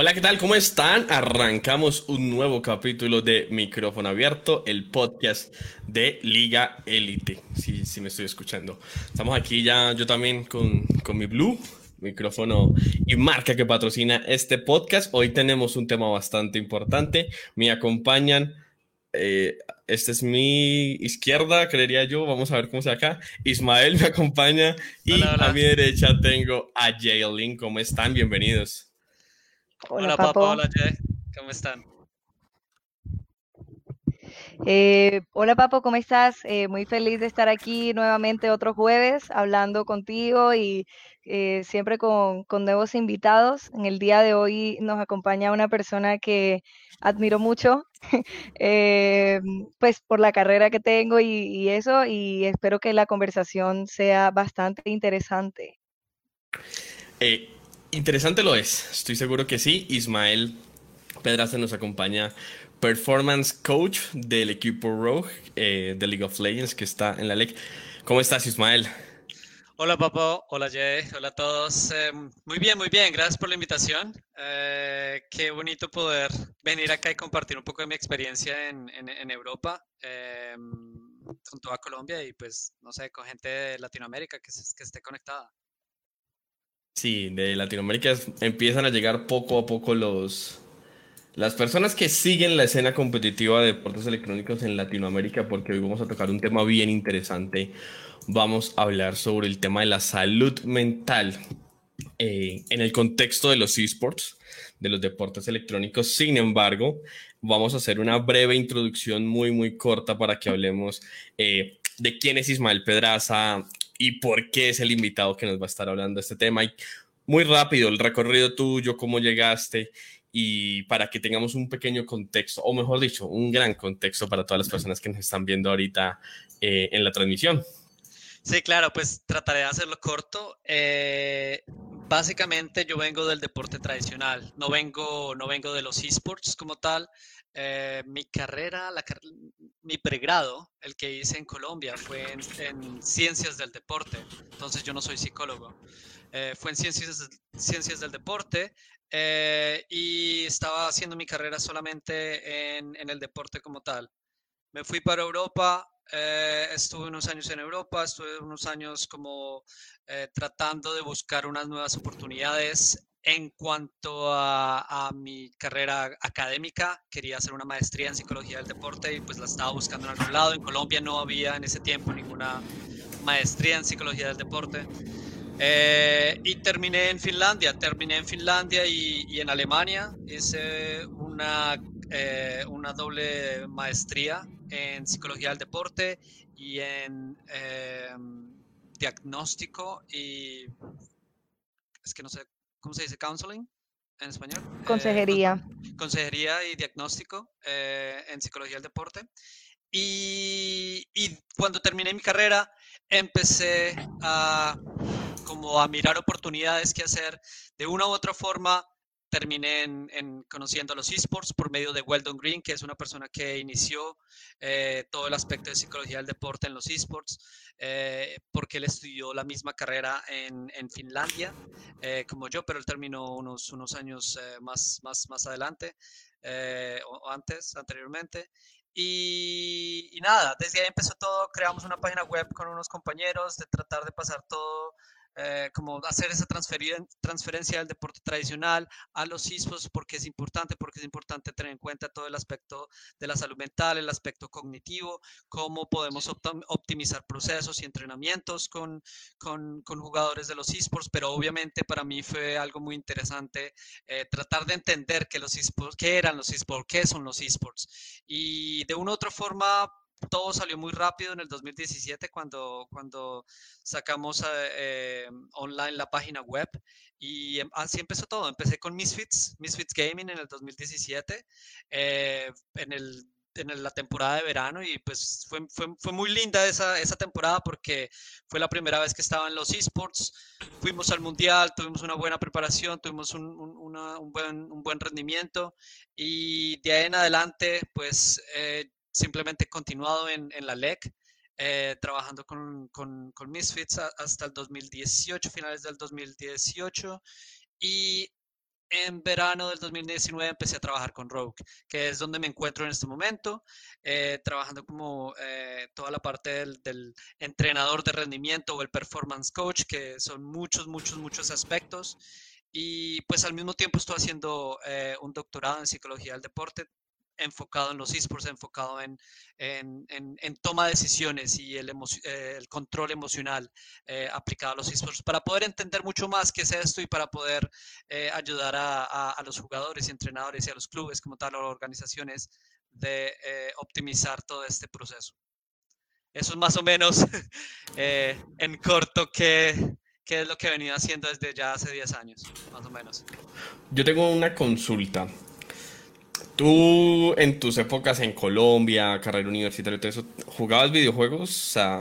Hola, ¿qué tal? ¿Cómo están? Arrancamos un nuevo capítulo de Micrófono Abierto, el podcast de Liga Elite. Sí, sí me estoy escuchando. Estamos aquí ya, yo también con, con mi Blue, micrófono y marca que patrocina este podcast. Hoy tenemos un tema bastante importante. Me acompañan, eh, esta es mi izquierda, creería yo. Vamos a ver cómo se acá. Ismael me acompaña y a mi derecha tengo a Jaylin. ¿Cómo están? Bienvenidos. Hola, Papo. Hola, Jay. ¿Cómo están? Eh, hola Papo, ¿cómo estás? Eh, muy feliz de estar aquí nuevamente otro jueves hablando contigo y eh, siempre con, nuevos invitados. En el día de hoy nos acompaña una persona que admiro mucho, pues por la carrera que tengo y, y eso, y espero que la conversación sea bastante interesante. Interesante lo es, estoy seguro que sí. Ismael Pedraza nos acompaña, performance coach del equipo Rogue eh, de League of Legends que está en la LEC. ¿Cómo estás, Ismael? Hola, Papo. Hola, Jay. Hola a todos. Eh, muy bien, muy bien. Gracias por la invitación. Eh, qué bonito poder venir acá y compartir un poco de mi experiencia en, en, Europa, con toda Colombia y, pues, no sé, con gente de Latinoamérica que, que esté conectada. Sí, de Latinoamérica empiezan a llegar poco a poco los, las personas que siguen la escena competitiva de deportes electrónicos en Latinoamérica, porque hoy vamos a tocar un tema bien interesante. Vamos a hablar sobre el tema de la salud mental eh, en el contexto de los esports, de los deportes electrónicos. Sin embargo, vamos a hacer una breve introducción muy, muy corta para que hablemos eh, de quién es Ismael Pedraza, y por qué es el invitado que nos va a estar hablando de este tema. Y muy rápido, el recorrido tuyo, cómo llegaste y para que tengamos un pequeño contexto, o mejor dicho, un gran contexto para todas las personas que nos están viendo ahorita eh, en la transmisión. Sí, claro, pues trataré de hacerlo corto. Eh, básicamente yo vengo del deporte tradicional, no vengo, no vengo de los esports como tal. Eh, mi carrera, mi pregrado, el que hice en Colombia, fue en, ciencias del deporte. Entonces yo no soy psicólogo. Eh, fue en ciencias, ciencias del deporte eh, y estaba haciendo mi carrera solamente en, en, el deporte como tal. Me fui para Europa, estuve unos años en Europa, estuve unos años como tratando de buscar unas nuevas oportunidades en cuanto a, mi carrera académica, quería hacer una maestría en psicología del deporte y pues la estaba buscando en algún lado. En Colombia no había en ese tiempo ninguna maestría en psicología del deporte. Eh, y terminé en Finlandia, terminé en Finlandia y, en Alemania. Hice una, eh, una doble maestría en psicología del deporte y en em, diagnóstico y es que no sé ¿cómo se dice? Counseling en español. Eh, consejería. consejería y diagnóstico eh, en psicología del deporte. Y, y, cuando terminé mi carrera, empecé a como a mirar oportunidades que hacer de una u otra forma terminé en, conociendo los esports por medio de Weldon Green, que es una persona que inició eh, todo el aspecto de psicología del deporte en los esports, eh, porque él estudió la misma carrera en, Finlandia eh, como yo, pero él terminó unos, unos años más, más, más adelante o antes, anteriormente. Y, y, nada, desde ahí empezó todo, creamos una página web con unos compañeros de tratar de pasar todo eh, como hacer esa transferencia del deporte tradicional a los esports porque es importante, porque es importante tener en cuenta todo el aspecto de la salud mental, el aspecto cognitivo, cómo podemos optimizar procesos y entrenamientos con, con, con, jugadores de los esports, pero obviamente para mí fue algo muy interesante eh, tratar de entender que los esports, qué eran los esports, qué son los esports y de una u otra forma todo salió muy rápido en el 2017 cuando, cuando sacamos eh, online la página web y em, así empezó todo. Empecé con Misfits, Misfits Gaming en el 2017, eh, en, el, en la temporada de verano y pues fue, fue, fue muy linda esa, esa, temporada porque fue la primera vez que estaba en los esports. Fuimos al mundial, tuvimos una buena preparación, tuvimos un, un, buen, un buen rendimiento y de ahí en adelante pues... Eh, simplemente continuado en, en la LEC, eh, trabajando con, con, con, Misfits hasta el 2018, finales del 2018. Y en verano del 2019 empecé a trabajar con Rogue, que es donde me encuentro en este momento, eh, trabajando como eh, toda la parte del, del, entrenador de rendimiento o el performance coach, que son muchos, muchos, muchos aspectos. Y pues al mismo tiempo estoy haciendo eh, un doctorado en psicología del deporte, enfocado en los esports, enfocado en, en, en, toma de decisiones y el, eh, el control emocional eh, aplicado a los esports, para poder entender mucho más qué es esto y para poder eh, ayudar a, a, los jugadores y entrenadores y a los clubes como tal, o organizaciones, de optimizar todo este proceso. Eso es más o menos en corto que, que es lo que he venido haciendo desde ya hace 10 años, más o menos. Yo tengo una consulta. Tú en tus épocas en Colombia, carrera universitaria, todo eso, ¿jugabas videojuegos? O sea,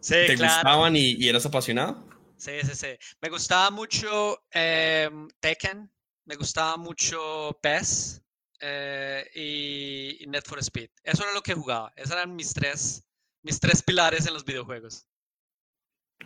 sí, ¿Te claro. gustaban y, y, eras apasionado? Sí, sí, sí. Me gustaba mucho eh, Tekken, me gustaba mucho PES eh, y, y Net for Speed. Eso era lo que jugaba. Esos eran mis tres, mis tres pilares en los videojuegos.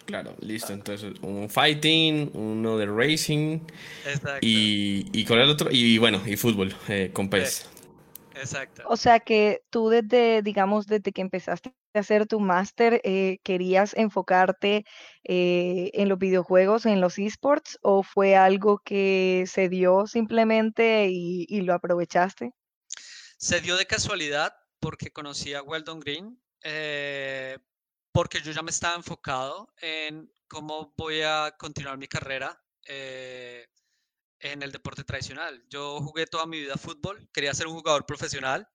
Claro, listo. Entonces, un fighting, uno de racing. Exacto. Y, y con el otro, y bueno, y fútbol eh, con PES. Sí, exacto. O sea que tú desde, digamos, desde que empezaste a hacer tu máster, eh, ¿querías enfocarte eh, en los videojuegos, en los esports, o fue algo que se dio simplemente y, y lo aprovechaste? Se dio de casualidad porque conocí a Weldon Green, eh, porque yo ya me estaba enfocado en cómo voy a continuar mi carrera eh, en el deporte tradicional. Yo jugué toda mi vida fútbol, quería ser un jugador profesional.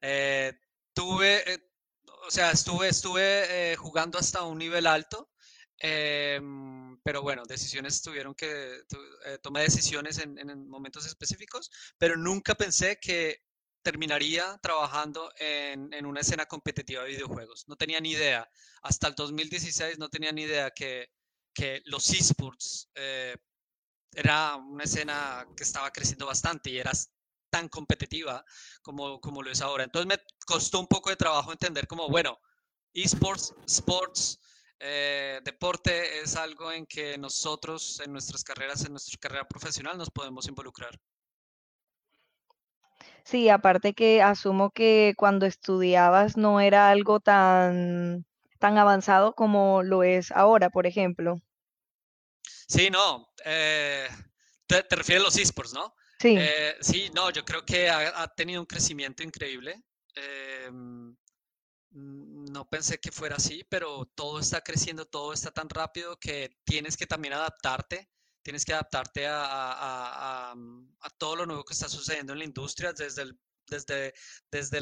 Eh, tuve, eh, o sea, estuve, estuve eh, jugando hasta un nivel alto, em, pero bueno, decisiones tuvieron que, tu, eh, tomé decisiones en, en momentos específicos, pero nunca pensé que terminaría trabajando en, en, una escena competitiva de videojuegos. No tenía ni idea. Hasta el 2016 no tenía ni idea que, que los esports eh, era una escena que estaba creciendo bastante y era tan competitiva como, como lo es ahora. Entonces me costó un poco de trabajo entender como, bueno, esports, sports, eh, deporte es algo en que nosotros en nuestras carreras, en nuestra carrera profesional nos podemos involucrar. Sí, aparte que asumo que cuando estudiabas no era algo tan, tan avanzado como lo es ahora, por ejemplo. Sí, no. Eh, te, te, refieres a los esports, ¿no? Sí. Eh, sí, no, yo creo que ha, ha tenido un crecimiento increíble. Eh, no pensé que fuera así, pero todo está creciendo, todo está tan rápido que tienes que también adaptarte tienes que adaptarte a, a, todo lo nuevo que está sucediendo en la industria, desde, el, desde, desde,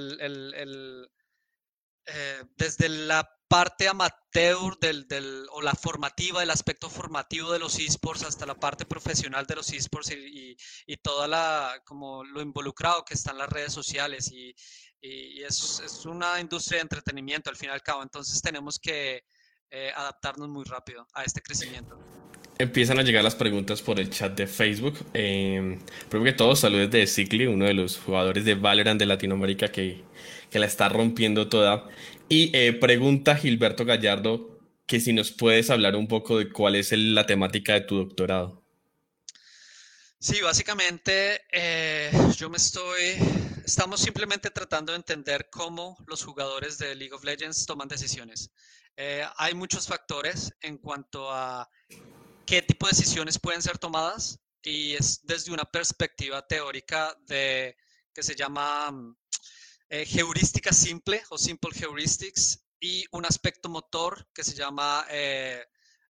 eh, desde la parte amateur del, del, o la formativa, el aspecto formativo de los esports hasta la parte profesional de los esports y, y, y toda la, como lo involucrado que están las redes sociales y, y es, es, una industria de entretenimiento al fin y al cabo, entonces tenemos que eh, adaptarnos muy rápido a este crecimiento. Empiezan a llegar las preguntas por el chat de Facebook. Eh, primero que todo, saludos de Cicli, uno de los jugadores de Valorant de Latinoamérica que, que la está rompiendo toda. Y eh, pregunta Gilberto Gallardo que si nos puedes hablar un poco de cuál es la temática de tu doctorado. Sí, básicamente eh, yo me estoy, estamos simplemente tratando de entender cómo los jugadores de League of Legends toman decisiones. Eh, hay muchos factores en cuanto a qué tipo de decisiones pueden ser tomadas y es desde una perspectiva teórica de que se llama eh, heurística simple o simple heuristics y un aspecto motor que se llama eh,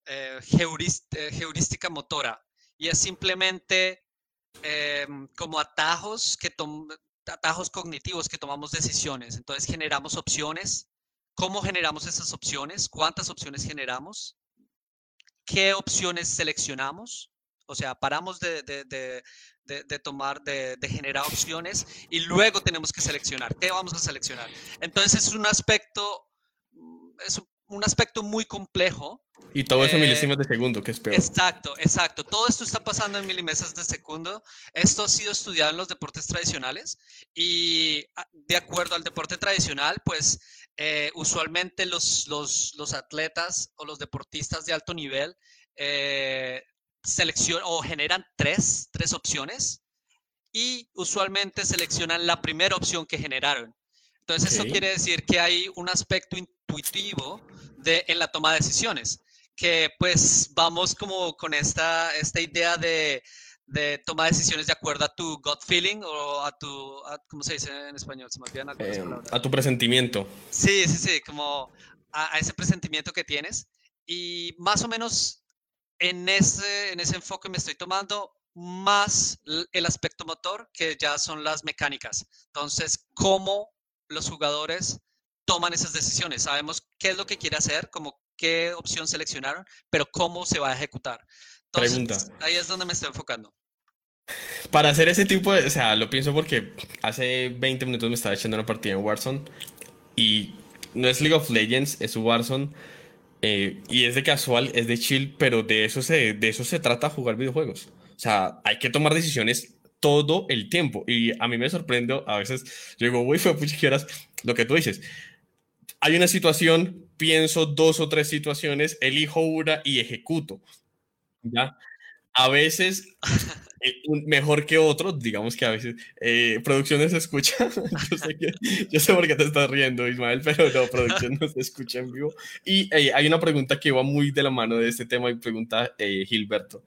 eh, heurist, heurística motora. Y es simplemente em, como atajos que atajos cognitivos que tomamos decisiones. Entonces generamos opciones. Cómo generamos esas opciones cuántas opciones generamos qué opciones seleccionamos, o sea, paramos de, de, de, de tomar, de, generar opciones y luego tenemos que seleccionar. ¿Qué vamos a seleccionar? Entonces es un aspecto, es un aspecto muy complejo. Y todo eso en eh, milésimas de segundo, que es peor. Exacto, exacto. Todo esto está pasando en milimeses de segundo. Esto ha sido estudiado en los deportes tradicionales y ah, de acuerdo al deporte tradicional, pues eh, usualmente los, los, los, atletas o los deportistas de alto nivel eh, seleccionan o generan tres, tres opciones y usualmente seleccionan la primera opción que generaron. Entonces, eso quiere decir que hay un aspecto intuitivo de, en la toma de decisiones, que pues vamos como con esta, esta idea de, de tomar decisiones de acuerdo a tu gut feeling o a tu, ¿cómo se dice en español? Se me olvidan eh, A tu presentimiento. Sí, sí, sí, como a, ese presentimiento que tienes. Y más o menos en ese, en ese enfoque me estoy tomando más el aspecto motor que ya son las mecánicas. Entonces, ¿cómo los jugadores toman esas decisiones? Sabemos qué es lo que quiere hacer, como qué opción seleccionaron, pero cómo se va a ejecutar. Pregunta. Ahí es donde me estoy enfocando. Para hacer ese tipo de, o sea, lo pienso porque hace 20 minutos me estaba echando una partida en Warzone y no es League of Legends, es Warzone eh, y es de casual, es de chill, pero de eso se, de eso se trata jugar videojuegos. O sea, hay que tomar decisiones todo el tiempo y a mí me sorprendo a veces, yo digo, uy, fue horas, lo que tú dices. Hay una situación, pienso dos o tres situaciones, elijo una y ejecuto. ¿ya? A veces mejor que otro, digamos que a veces eh, producción se escucha. yo, sé que, yo, sé por qué te estás riendo, Ismael, pero no, producción no se escucha en vivo. Y eh, hay una pregunta que va muy de la mano de este tema y pregunta Gilberto,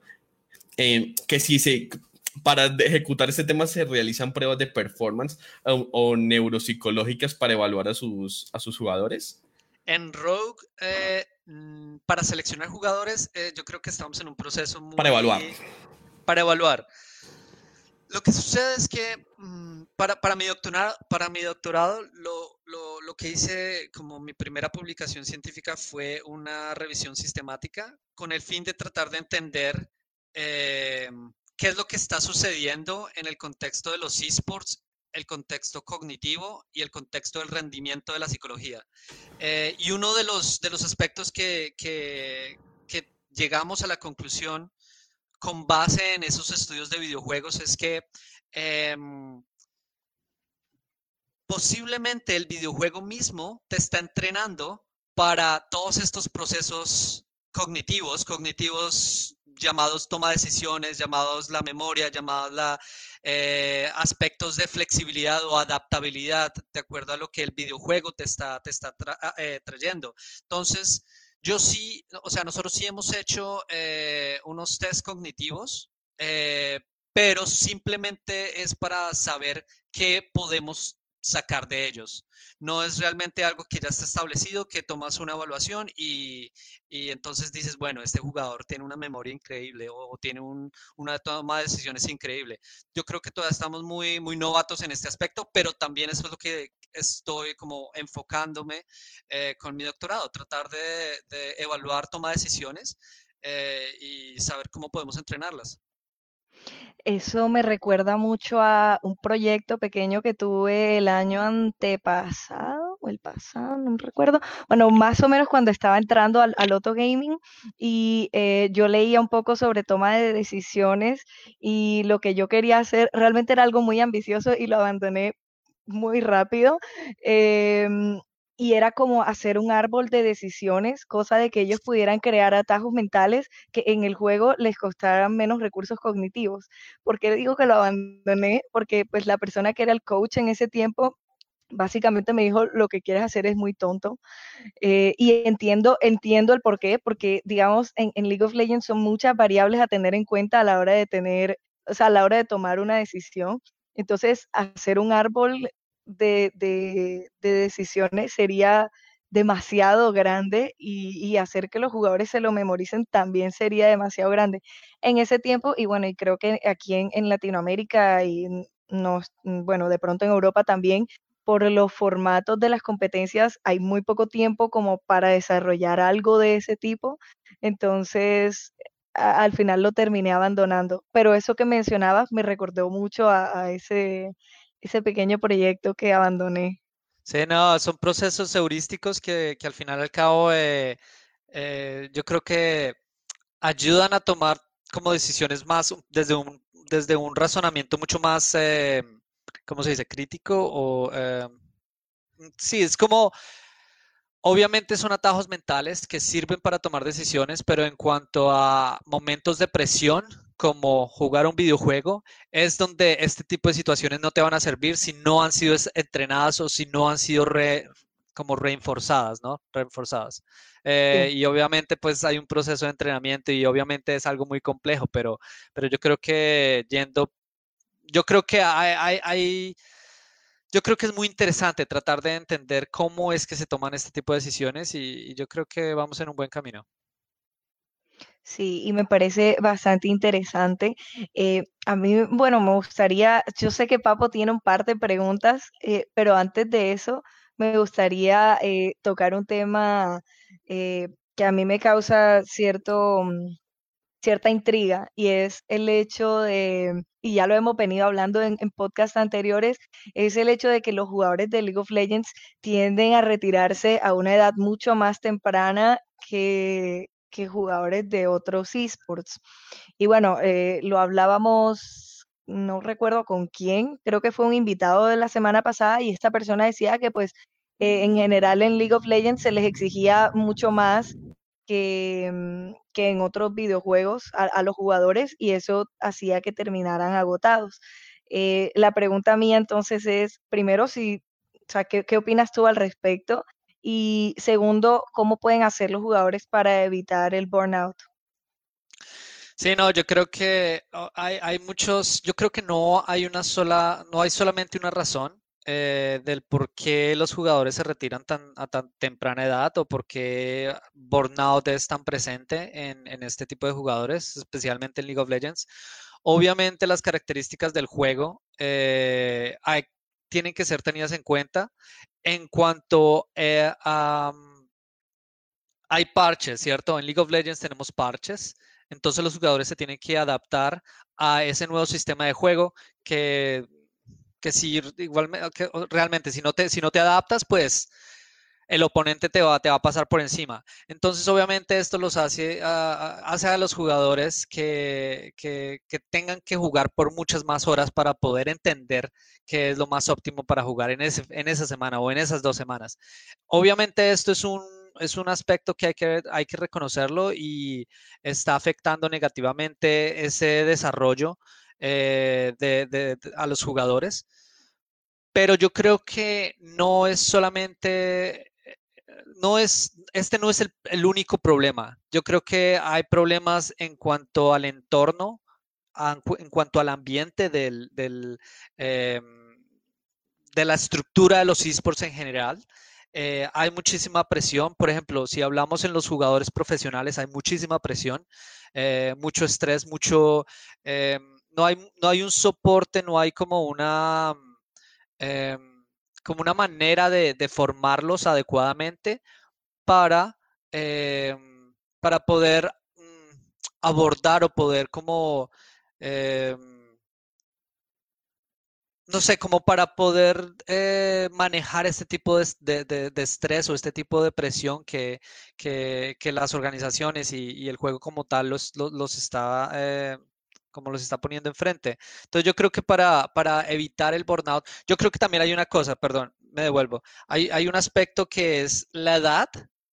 que si se, para ejecutar este tema se realizan pruebas de performance o, o neuropsicológicas para evaluar a sus, a sus jugadores. En Rogue, mm, para seleccionar jugadores, yo creo que estamos en un proceso muy... Para evaluar para evaluar. Lo que sucede es que mm, para, para, mi doctorado, para mi doctorado lo, lo, lo, que hice como mi primera publicación científica fue una revisión sistemática con el fin de tratar de entender eh, qué es lo que está sucediendo en el contexto de los esports, el contexto cognitivo y el contexto del rendimiento de la psicología. Eh, y uno de los, de los aspectos que, que, que llegamos a la conclusión con base en esos estudios de videojuegos es que em, posiblemente el videojuego mismo te está entrenando para todos estos procesos cognitivos, cognitivos llamados toma de decisiones, llamados la memoria, llamados la, eh, aspectos de flexibilidad o adaptabilidad, de acuerdo a lo que el videojuego te está, te está eh, trayendo. Entonces, yo sí, o sea, nosotros sí hemos hecho eh, unos test cognitivos, eh, pero simplemente es para saber qué podemos sacar de ellos. No es realmente algo que ya está establecido, que tomas una evaluación y, y entonces dices, bueno, este jugador tiene una memoria increíble o, tiene un, una toma de decisiones increíble. Yo creo que todavía estamos muy, muy novatos en este aspecto, pero también eso es lo que estoy como enfocándome eh, con mi doctorado, tratar de, evaluar toma de decisiones eh, y saber cómo podemos entrenarlas. Eso me recuerda mucho a un proyecto pequeño que tuve el año antepasado o el pasado, no recuerdo. Bueno, más o menos cuando estaba entrando al, al Auto Gaming y eh, yo leía un poco sobre toma de decisiones y lo que yo quería hacer realmente era algo muy ambicioso y lo abandoné muy rápido. Em, y era como hacer un árbol de decisiones, cosa de que ellos pudieran crear atajos mentales que en el juego les costaran menos recursos cognitivos. ¿Por qué digo que lo abandoné? Porque pues la persona que era el coach en ese tiempo básicamente me dijo lo que quieres hacer es muy tonto eh, y entiendo entiendo el por qué porque digamos en, en, League of Legends son muchas variables a tener en cuenta a la hora de tener o sea a la hora de tomar una decisión entonces hacer un árbol de, decisiones sería demasiado grande y, hacer que los jugadores se lo memoricen también sería demasiado grande. En ese tiempo y bueno, y creo que aquí en, Latinoamérica y nos, bueno, de pronto en Europa también, por los formatos de las competencias hay muy poco tiempo como para desarrollar algo de ese tipo, entonces al final lo terminé abandonando, pero eso que mencionabas me recordó mucho a ese ese pequeño proyecto que abandoné. Sí, no, son procesos heurísticos que, que al final al cabo eh, eh, yo creo que ayudan a tomar como decisiones más desde un, desde un razonamiento mucho más, eh, ¿cómo se dice? Crítico o... sí, es como obviamente son atajos mentales que sirven para tomar decisiones, pero en cuanto a momentos de presión, como jugar un videojuego, es donde este tipo de situaciones no te van a servir si no han sido entrenadas o si no han sido como reinforzadas, ¿no? Reforzadas. Eh, y obviamente pues hay un proceso de entrenamiento y obviamente es algo muy complejo, pero, pero yo creo que yendo, yo creo que hay, hay, yo creo que es muy interesante tratar de entender cómo es que se toman este tipo de decisiones y yo creo que vamos en un buen camino. Sí, y me parece bastante interesante. Eh, a mí, bueno, me gustaría, yo sé que Papo tiene un par de preguntas, eh, pero antes de eso, me gustaría eh, tocar un tema que a mí me causa cierto, mm, cierta intriga y es el hecho de, y ya lo hemos venido hablando en, en podcasts anteriores, es el hecho de que los jugadores de League of Legends tienden a retirarse a una edad mucho más temprana que, que jugadores de otros esports. Y bueno, eh, lo hablábamos, no recuerdo con quién, creo que fue un invitado de la semana pasada y esta persona decía que pues eh, en general en League of Legends se les exigía mucho más que, mm, que en otros videojuegos a, los jugadores y eso hacía que terminaran agotados. Eh, la pregunta mía entonces es, primero, si, o sea, ¿qué, ¿qué opinas tú al respecto? Y segundo, ¿cómo pueden hacer los jugadores para evitar el burnout? Sí, no, yo creo que oh, hay, muchos, yo creo que no hay una sola, no hay solamente una razón eh, del por qué los jugadores se retiran tan, a tan temprana edad o por qué burnout es tan presente en, este tipo de jugadores, especialmente en League of Legends. Obviamente las características del juego eh, tienen que ser tenidas en cuenta. En cuanto eh. Hay parches, ¿cierto? En League of Legends tenemos parches. Entonces los jugadores se tienen que adaptar a ese nuevo sistema de juego que, que si igualmente, realmente si no te, si no te adaptas, pues el oponente te va, te va a pasar por encima. Entonces, obviamente, esto los hace, a, hace a los jugadores que, que, tengan que jugar por muchas más horas para poder entender qué es lo más óptimo para jugar en, ese, en esa semana o en esas dos semanas. Obviamente, esto es un, es un aspecto que hay, que hay que reconocerlo y está afectando negativamente ese desarrollo eh, de, a los jugadores. Pero yo creo que no es solamente no es, este no es el, único problema. Yo creo que hay problemas en cuanto al entorno, en cuanto al ambiente del, em, de la estructura de los esports en general. Eh, hay muchísima presión. Por ejemplo, si hablamos en los jugadores profesionales, hay muchísima presión, eh, mucho estrés, mucho... No, hay, no hay un soporte, no hay como una... Em, como una manera de, formarlos adecuadamente para, em, para poder mm, abordar o poder como, em, no sé, como para poder eh, manejar este tipo de, estrés o este tipo de presión que, las organizaciones y, el juego como tal los, los, está eh, como los está poniendo enfrente. Entonces yo creo que para, para evitar el burnout, yo creo que también hay una cosa, perdón, me devuelvo, hay, hay un aspecto que es la edad,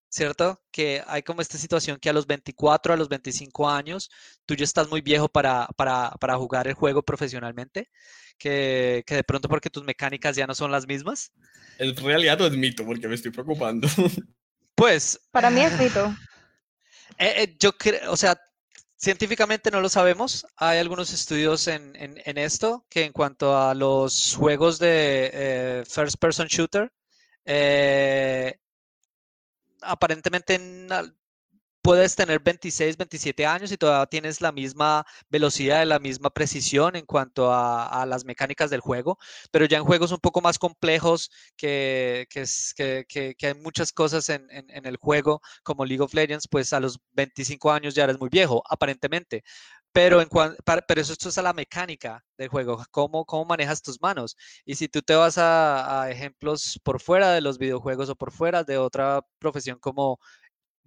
¿cierto? Que hay como esta situación que a los 24, a los 25 años, tú ya estás muy viejo para, para, para jugar el juego profesionalmente, que, que, de pronto porque tus mecánicas ya no son las mismas. ¿En realidad o es mito? Porque me estoy preocupando. Pues... Para mí es mito. Eh, eh, yo creo, o sea, Científicamente no lo sabemos. Hay algunos estudios en, esto que en cuanto a los juegos de eh, first person shooter, eh, aparentemente puedes tener 26, 27 años y todavía tienes la misma velocidad, la misma precisión en cuanto a, las mecánicas del juego, pero ya en juegos un poco más complejos, que, que, hay muchas cosas en, el juego, como League of Legends, pues a los 25 años ya eres muy viejo, aparentemente. Pero, en pero eso esto es a la mecánica del juego, cómo, cómo manejas tus manos. Y si tú te vas a ejemplos por fuera de los videojuegos o por fuera de otra profesión como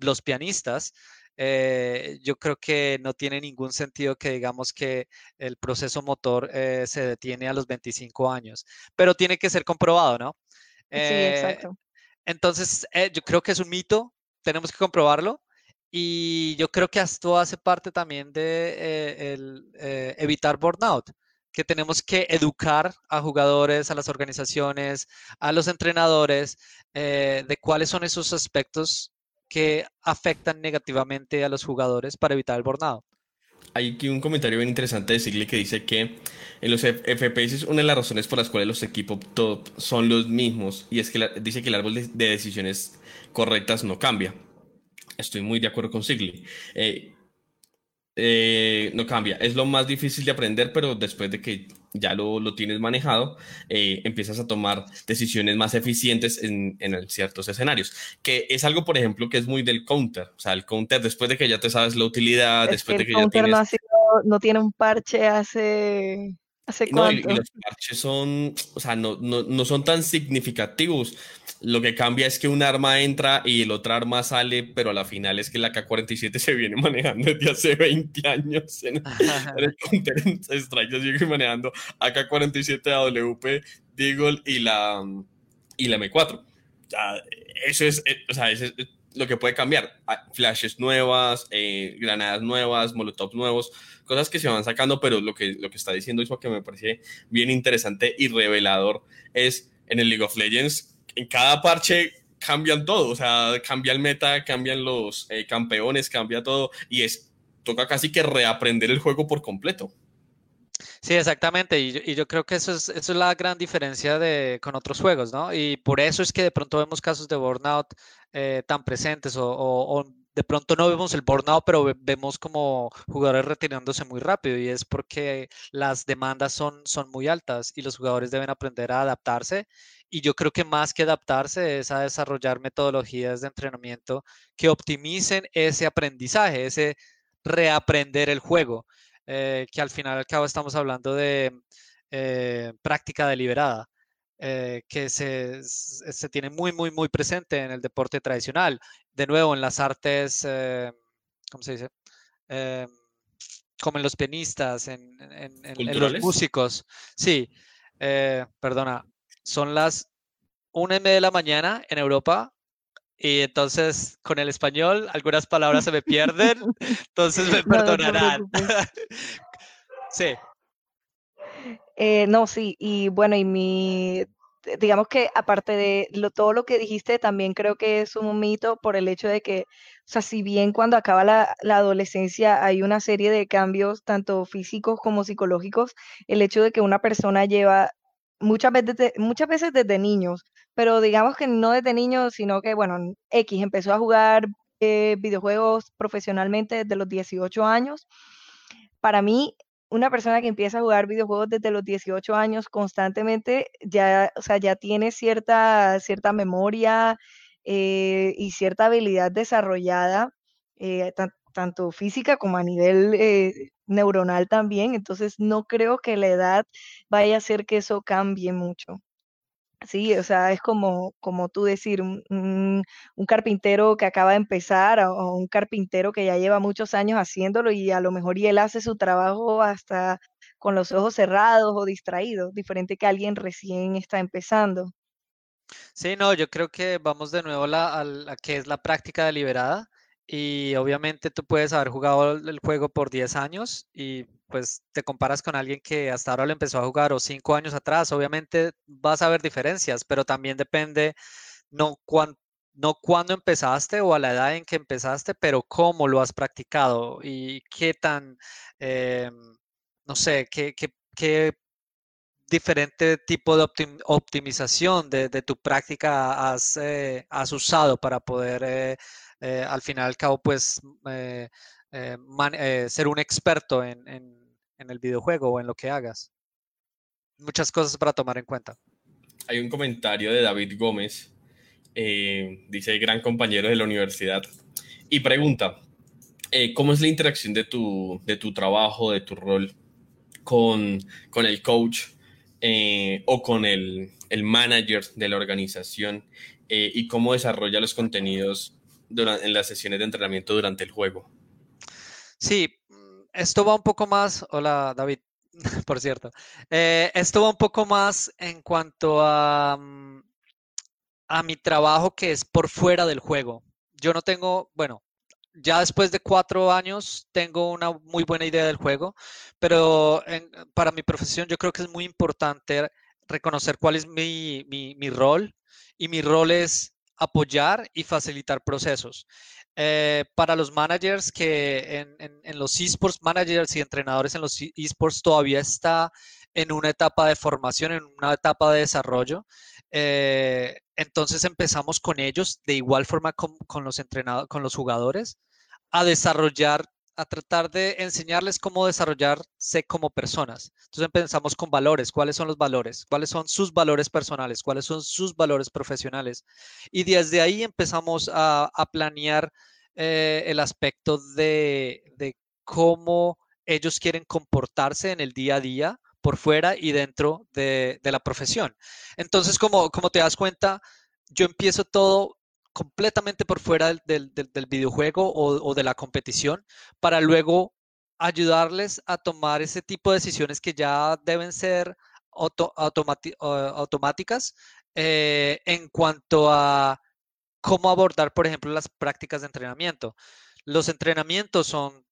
los pianistas, eh, yo creo que no tiene ningún sentido que digamos que el proceso motor eh, se detiene a los 25 años, pero tiene que ser comprobado, ¿no? sí, eh, exacto. entonces, eh, yo creo que es un mito, tenemos que comprobarlo. Y yo creo que esto hace parte también de eh, el, eh, evitar burnout, que tenemos que educar a jugadores, a las organizaciones, a los entrenadores, de cuáles son esos aspectos que afectan negativamente a los jugadores para evitar el burnout. Hay aquí un comentario bien interesante de Sigli que dice que en los FPS una de las razones por las cuales los equipos top son los mismos y es que dice que el árbol de, decisiones correctas no cambia. Estoy muy de acuerdo con Sigli. Eh, eh, no cambia. Es lo más difícil de aprender, pero después de que ya lo, lo tienes manejado, eh, empiezas a tomar decisiones más eficientes en, en, ciertos escenarios. Que es algo, por ejemplo, que es muy del counter. O sea, el counter, después de que ya te sabes la utilidad, después de que ya tienes... No, no tiene un parche hace no, y, los parches son, o sea, no, no, no, son tan significativos. Lo que cambia es que un arma entra y el otro arma sale, pero a la final es que la K-47 se viene manejando desde hace 20 años en, el Counter Strike. Yo sigo manejando AK-47 AWP, Deagle y la, y la M4. eso es, eh, o sea, eso es lo que puede cambiar. Ah, flashes nuevas, eh, granadas nuevas, molotovs nuevos, cosas que se van sacando, pero lo que, lo que está diciendo eso que me parece bien interesante y revelador es en el League of Legends, en cada parche cambian todo, o sea, cambia el meta, cambian los eh, campeones, cambia todo y es toca casi que reaprender el juego por completo. Sí, exactamente. Y yo, creo que eso es, la gran diferencia de, con otros juegos, ¿no? Y por eso es que de pronto vemos casos de burnout eh, tan presentes o, de pronto no vemos el burnout, pero vemos como jugadores retirándose muy rápido y es porque las demandas son, son muy altas y los jugadores deben aprender a adaptarse. Y yo creo que más que adaptarse es a desarrollar metodologías de entrenamiento que optimicen ese aprendizaje, ese reaprender el juego, eh, que al final y al cabo estamos hablando de eh, práctica deliberada. Eh, que se, se, tiene muy, muy, muy presente en el deporte tradicional. De nuevo, en las artes, eh, ¿cómo se dice? Eh, como en los pianistas, en, en, los músicos. Sí, perdona, son las una y media de la mañana en Europa y entonces con el español algunas palabras se me pierden, entonces me perdonarán. sí, eh, no, sí, y bueno, y mi, digamos que aparte de lo, todo lo que dijiste, también creo que es un mito por el hecho de que, o sea, si bien cuando acaba la, adolescencia hay una serie de cambios, tanto físicos como psicológicos, el hecho de que una persona lleva muchas veces, muchas veces desde niños, pero digamos que no desde niños, sino que, bueno, X empezó a jugar eh, videojuegos profesionalmente desde los 18 años. Para mí, una persona que empieza a jugar videojuegos desde los 18 años constantemente, ya, o sea, ya tiene cierta, cierta memoria eh, y cierta habilidad desarrollada, eh, tanto física como a nivel neuronal también. Entonces, no creo que la edad vaya a hacer que eso cambie mucho. Sí, o sea, es como, como tú decir, un, un, carpintero que acaba de empezar o un carpintero que ya lleva muchos años haciéndolo y a lo mejor y él hace su trabajo hasta con los ojos cerrados o distraídos, diferente que alguien recién está empezando. Sí, no, yo creo que vamos de nuevo a la, a la que es la práctica deliberada y obviamente tú puedes haber jugado el juego por 10 años y pues te comparas con alguien que hasta ahora lo empezó a jugar o 5 años atrás, obviamente vas a ver diferencias, pero también depende no, cuán, no cuándo empezaste o a la edad en que empezaste, pero cómo lo has practicado y qué tan, eh, no sé, qué, qué, qué diferente tipo de optimización de, de, tu práctica has, eh, has usado para poder eh, eh, al final al cabo, pues, eh, eh, ser un experto en, el videojuego o en lo que hagas. Muchas cosas para tomar en cuenta. Hay un comentario de David Gómez, dice gran compañero de la universidad, y pregunta, ¿cómo es la interacción de tu, de tu trabajo, de tu rol con, con el coach o con el, el, manager de la organización y cómo desarrolla los contenidos en las sesiones de entrenamiento durante el juego. Sí, esto va un poco más, hola David, por cierto, eh, esto va un poco más en cuanto a, mm, a mi trabajo que es por fuera del juego. Yo no tengo, bueno, ya después de cuatro años tengo una muy buena idea del juego, pero para mi profesión yo creo que es muy importante reconocer cuál es mi, mi, rol y mi rol es apoyar y facilitar procesos. Eh, para los managers que en, en, los esports, managers y entrenadores en los esports todavía está en una etapa de formación, en una etapa de desarrollo. Eh, entonces empezamos con ellos, de igual forma con, con los con los jugadores, a desarrollar a tratar de enseñarles cómo desarrollarse como personas. Entonces empezamos con valores, cuáles son los valores, cuáles son sus valores personales, cuáles son sus valores profesionales. Y desde ahí empezamos a, planear eh, el aspecto de, cómo ellos quieren comportarse en el día a día, por fuera y dentro de, la profesión. Entonces, como, como te das cuenta, yo empiezo todo completamente por fuera del, videojuego o, de la competición para luego ayudarles a tomar ese tipo de decisiones que ya deben ser automáticas eh, en cuanto a cómo abordar, por ejemplo, las prácticas de entrenamiento. Los entrenamientos son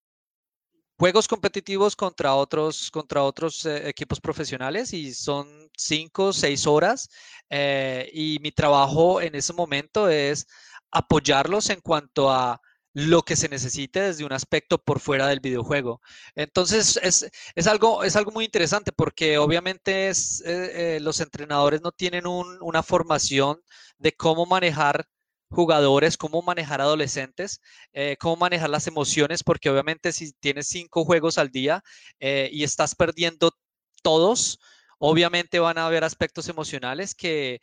juegos competitivos contra otros, contra otros eh, equipos profesionales y son cinco, seis horas. Eh, y mi trabajo en ese momento es apoyarlos en cuanto a lo que se necesite desde un aspecto por fuera del videojuego. Entonces, es, algo, es algo muy interesante porque obviamente es, eh, los entrenadores no tienen una formación de cómo manejar jugadores, cómo manejar adolescentes, eh, cómo manejar las emociones, porque obviamente si tienes cinco juegos al día eh, y estás perdiendo todos, obviamente van a haber aspectos emocionales que,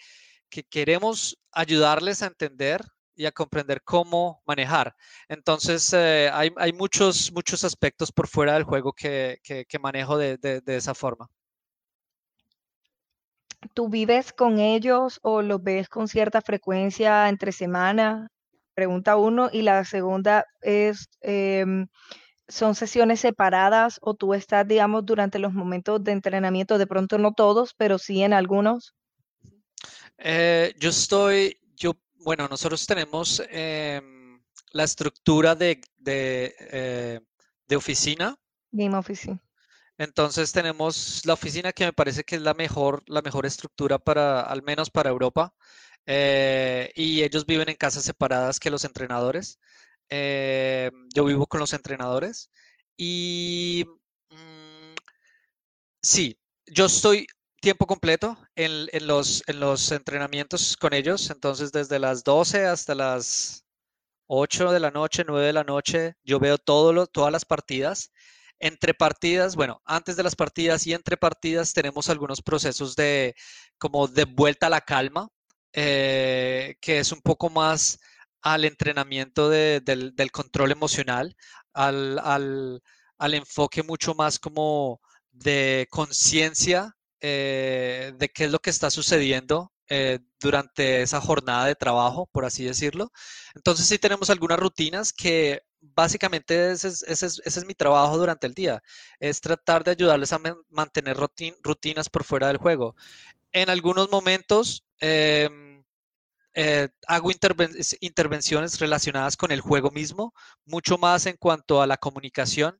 queremos ayudarles a entender y a comprender cómo manejar. Entonces, eh, hay, muchos, muchos aspectos por fuera del juego que, manejo de esa forma. ¿Tú vives con ellos o los ves con cierta frecuencia entre semana? Pregunta uno. Y la segunda es, em, ¿son sesiones separadas o tú estás, digamos, durante los momentos de entrenamiento, de pronto no todos, pero sí en algunos? Eh, yo estoy, yo, bueno, nosotros tenemos em, la estructura de, de, eh, de oficina. Game Office. Entonces tenemos la oficina que me parece que es la mejor, la mejor estructura para, al menos para Europa. Eh, y ellos viven en casas separadas que los entrenadores. Eh, yo vivo con los entrenadores. Y mm, sí, yo estoy tiempo completo en, los, en los entrenamientos con ellos. Entonces desde las 12 hasta las 8 de la noche, 9 de la noche, yo veo todo todas las partidas entre partidas, bueno, antes de las partidas y entre partidas tenemos algunos procesos de como de vuelta a la calma, eh, que es un poco más al entrenamiento del, control emocional, al, enfoque mucho más como de conciencia eh, de qué es lo que está sucediendo eh, durante esa jornada de trabajo, por así decirlo. Entonces sí tenemos algunas rutinas que básicamente ese es, mi trabajo durante el día, es tratar de ayudarles a mantener rutinas por fuera del juego. En algunos momentos em, eh, hago intervenciones relacionadas con el juego mismo, mucho más en cuanto a la comunicación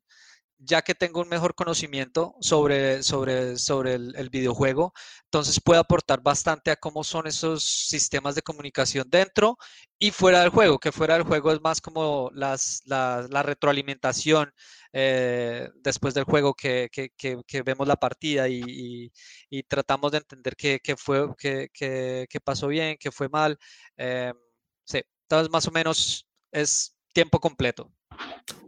ya que tengo un mejor conocimiento sobre, sobre, sobre el, videojuego, entonces puedo aportar bastante a cómo son esos sistemas de comunicación dentro y fuera del juego, que fuera del juego es más como las, la, retroalimentación eh, después del juego que, vemos la partida y, tratamos de entender qué, fue, qué, pasó bien, qué fue mal. Eh, sí, entonces más o menos es tiempo completo.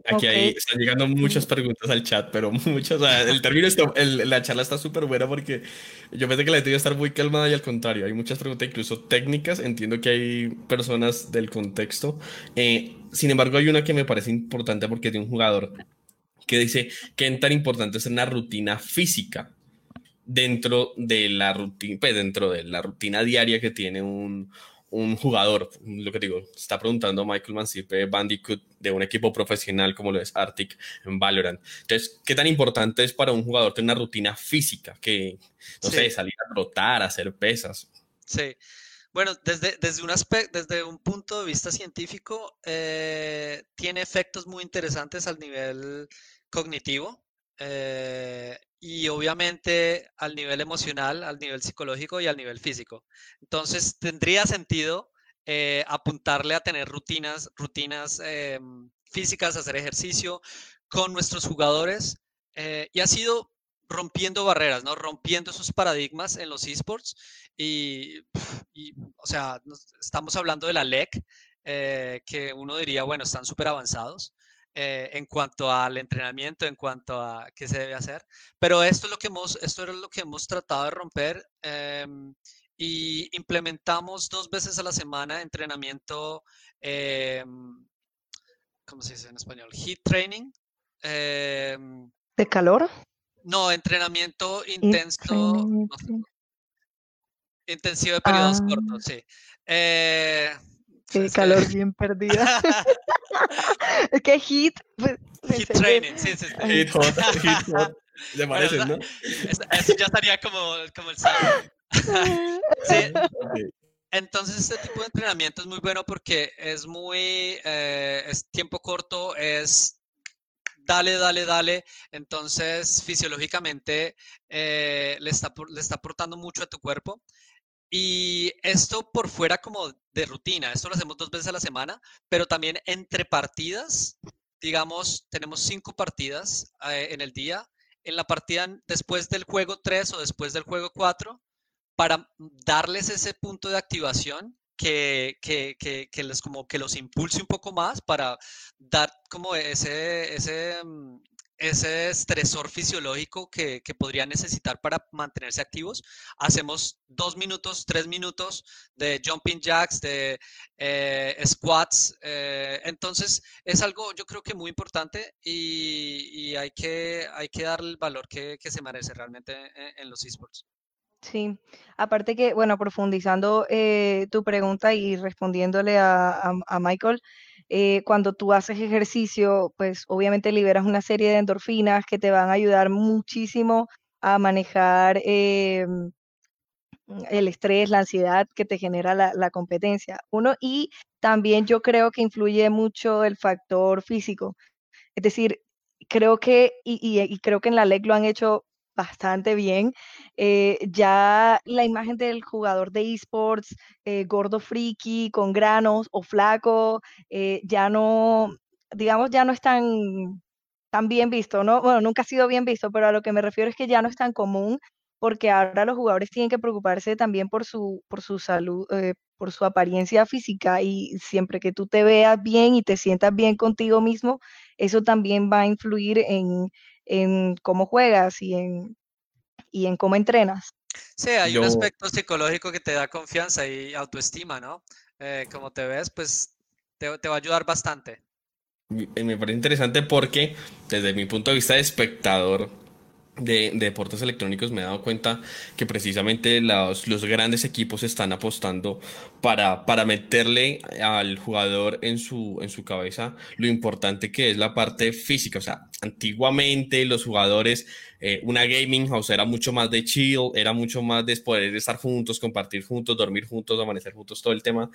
Aquí están llegando muchas preguntas al chat, pero muchas. el término está, la charla está súper buena porque yo pensé que la gente iba a estar muy calmada y al contrario, hay muchas preguntas, incluso técnicas. Entiendo que hay personas del contexto. Eh, sin embargo, hay una que me parece importante porque es de un jugador que dice que tan importante es una rutina física dentro de la rutina, pues dentro de la rutina diaria que tiene un, un jugador, lo que digo, está preguntando Michael Mancipe Bandicoot de un equipo profesional como lo es Arctic en Valorant. Entonces, ¿qué tan importante es para un jugador tener una rutina física? Que, no sé, salir a trotar, hacer pesas. Sí. Bueno, desde, desde, un, aspecto, desde un punto de vista científico, eh, tiene efectos muy interesantes al nivel cognitivo eh, y obviamente al nivel emocional, al nivel psicológico y al nivel físico. Entonces, tendría sentido eh, apuntarle a tener rutinas, rutinas em, físicas, hacer ejercicio con nuestros jugadores y ha sido rompiendo barreras, ¿no? Rompiendo esos paradigmas en los esports. Y, o sea, estamos hablando de la LEC, eh, que uno diría, bueno, están súper avanzados. Eh, en cuanto al entrenamiento, en cuanto a qué se debe hacer. Pero esto es lo que hemos, esto es lo que hemos tratado de romper em, y implementamos dos veces a la semana entrenamiento, em, ¿cómo se dice en español? Heat training. Em, ¿De calor? No, entrenamiento intenso. intensivo de periodos cortos, ah. sí. Qué calor bien perdida. es que hit. Pues, hit training, sí, sí, sí. Hit hot, hit hot. Le pareces, ¿no? Eso, ya estaría como, como el sábado. sí. Entonces, este tipo de entrenamiento es muy bueno porque es muy, eh, es tiempo corto, es dale, dale, dale. Entonces, fisiológicamente eh, le, está, le está aportando mucho a tu cuerpo. Y esto por fuera como de rutina, esto lo hacemos dos veces a la semana, pero también entre partidas, digamos, tenemos cinco partidas eh, en el día. En la partida después del juego 3 o después del juego 4, para darles ese punto de activación que, que, que, les como que los impulse un poco más para dar como ese, ese, mm, ese estresor fisiológico que, que podrían necesitar para mantenerse activos. Hacemos dos minutos, tres minutos de jumping jacks, de eh, squats. Eh, entonces es algo yo creo que muy importante y, y, hay, que, hay que darle el valor que, que se merece realmente en, en los esports. Sí, aparte que, bueno, profundizando eh, tu pregunta y respondiéndole a, Michael, eh, cuando tú haces ejercicio, pues obviamente liberas una serie de endorfinas que te van a ayudar muchísimo a manejar eh, el estrés, la ansiedad que te genera la, competencia. Uno, y también yo creo que influye mucho el factor físico. Es decir, creo que, y, y creo que en la LEC lo han hecho bastante bien. Eh, ya la imagen del jugador de esports, eh, gordo friki, con granos o flaco, eh, ya no, digamos, ya no es tan, tan bien visto, ¿no? Bueno, nunca ha sido bien visto, pero a lo que me refiero es que ya no es tan común porque ahora los jugadores tienen que preocuparse también por su, por su salud, por su apariencia física y siempre que tú te veas bien y te sientas bien contigo mismo, eso también va a influir en, en cómo juegas y en, y en cómo entrenas. Sí, hay un aspecto psicológico que te da confianza y autoestima, ¿no? Eh, como te ves, pues te, te va a ayudar bastante. Me parece interesante porque desde mi punto de vista de espectador, de, deportes electrónicos me he dado cuenta que precisamente los, los grandes equipos están apostando para, para meterle al jugador en su, en su cabeza lo importante que es la parte física. O sea, antiguamente los jugadores eh, una gaming house era mucho más de chill, era mucho más de poder estar juntos, compartir juntos, dormir juntos, amanecer juntos, todo el tema.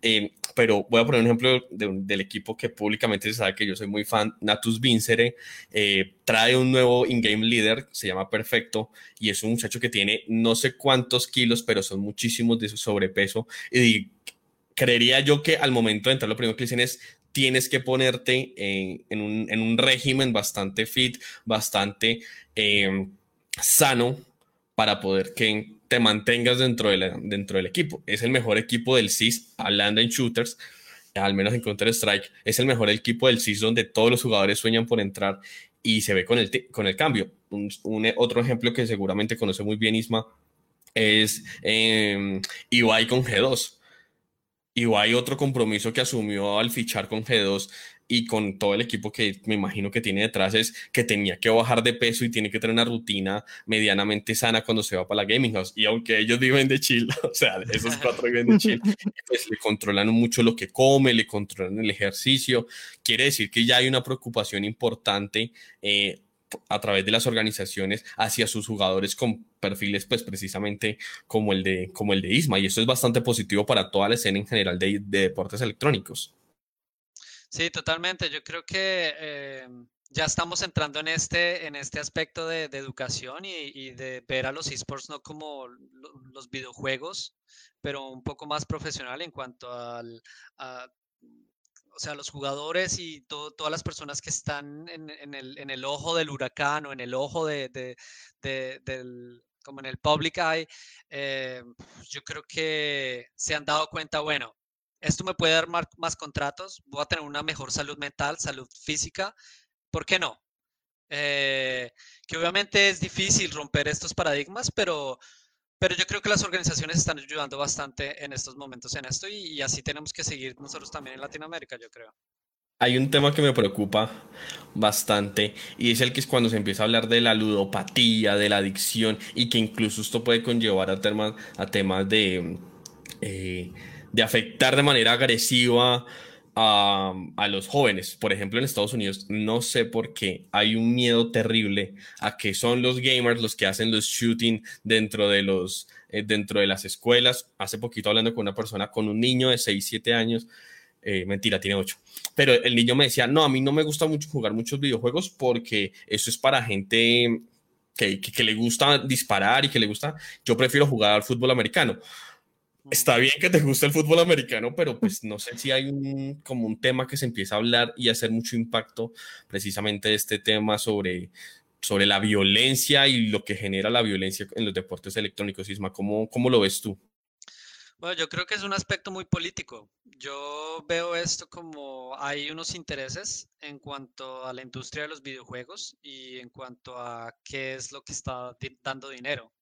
Eh, pero voy a poner un ejemplo del equipo que públicamente se sabe que yo soy muy fan, Natus Vincere, eh, trae un nuevo in-game leader, se llama Perfecto, y es un muchacho que tiene no sé cuántos kilos, pero son muchísimos de su sobrepeso. Y creería yo que al momento de entrar, lo primero que dicen es, tienes que ponerte en, un, régimen bastante fit, bastante em, sano para poder que te mantengas dentro, de dentro del equipo. Es el mejor equipo del CIS, hablando en shooters, al menos en Counter-Strike, es el mejor equipo del CIS donde todos los jugadores sueñan por entrar y se ve con el, con el cambio. Un, otro ejemplo que seguramente conoce muy bien Isma es eh, Ibai con G2 y hay otro compromiso que asumió al fichar con G2 y con todo el equipo que me imagino que tiene detrás es que tenía que bajar de peso y tiene que tener una rutina medianamente sana cuando se va para la gaming house. Y aunque ellos viven de chill, o sea, esos cuatro viven de chill, pues le controlan mucho lo que come, le controlan el ejercicio. Quiere decir que ya hay una preocupación importante. Eh, a través de las organizaciones hacia sus jugadores con perfiles pues precisamente como el de, como el de Isma y eso es bastante positivo para toda la escena en general de, deportes electrónicos. Sí, totalmente. Yo creo que eh, ya estamos entrando en este, en este aspecto de, educación y, de ver a los esports no como los videojuegos, pero un poco más profesional en cuanto al, o sea, los jugadores y todas las personas que están en, el, ojo del huracán o en el ojo de, del, como en el public eye, eh, yo creo que se han dado cuenta, bueno, esto me puede dar más, contratos, voy a tener una mejor salud mental, salud física, ¿por qué no? Eh, que obviamente es difícil romper estos paradigmas, pero pero yo creo que las organizaciones están ayudando bastante en estos momentos en esto y, así tenemos que seguir nosotros también en Latinoamérica, yo creo. Hay un tema que me preocupa bastante y es el que es cuando se empieza a hablar de la ludopatía, de la adicción y que incluso esto puede conllevar a temas, a temas de, eh, de afectar de manera agresiva a, los jóvenes. Por ejemplo, en Estados Unidos, no sé por qué hay un miedo terrible a que son los gamers los que hacen los shooting dentro de los eh, dentro de las escuelas. Hace poquito hablando con una persona con un niño de 6, 7 años. Eh, mentira, tiene 8. Pero el niño me decía, no, a mí no me gusta mucho jugar muchos videojuegos porque eso es para gente que, que le gusta disparar y que le gusta, yo prefiero jugar al fútbol americano está bien que te guste el fútbol americano, pero pues no sé si hay un, como un tema que se empieza a hablar y hacer mucho impacto precisamente de este tema sobre, sobre la violencia y lo que genera la violencia en los deportes electrónicos. Isma, ¿cómo, cómo lo ves tú? Bueno, yo creo que es un aspecto muy político. Yo veo esto como hay unos intereses en cuanto a la industria de los videojuegos y en cuanto a qué es lo que está dando dinero.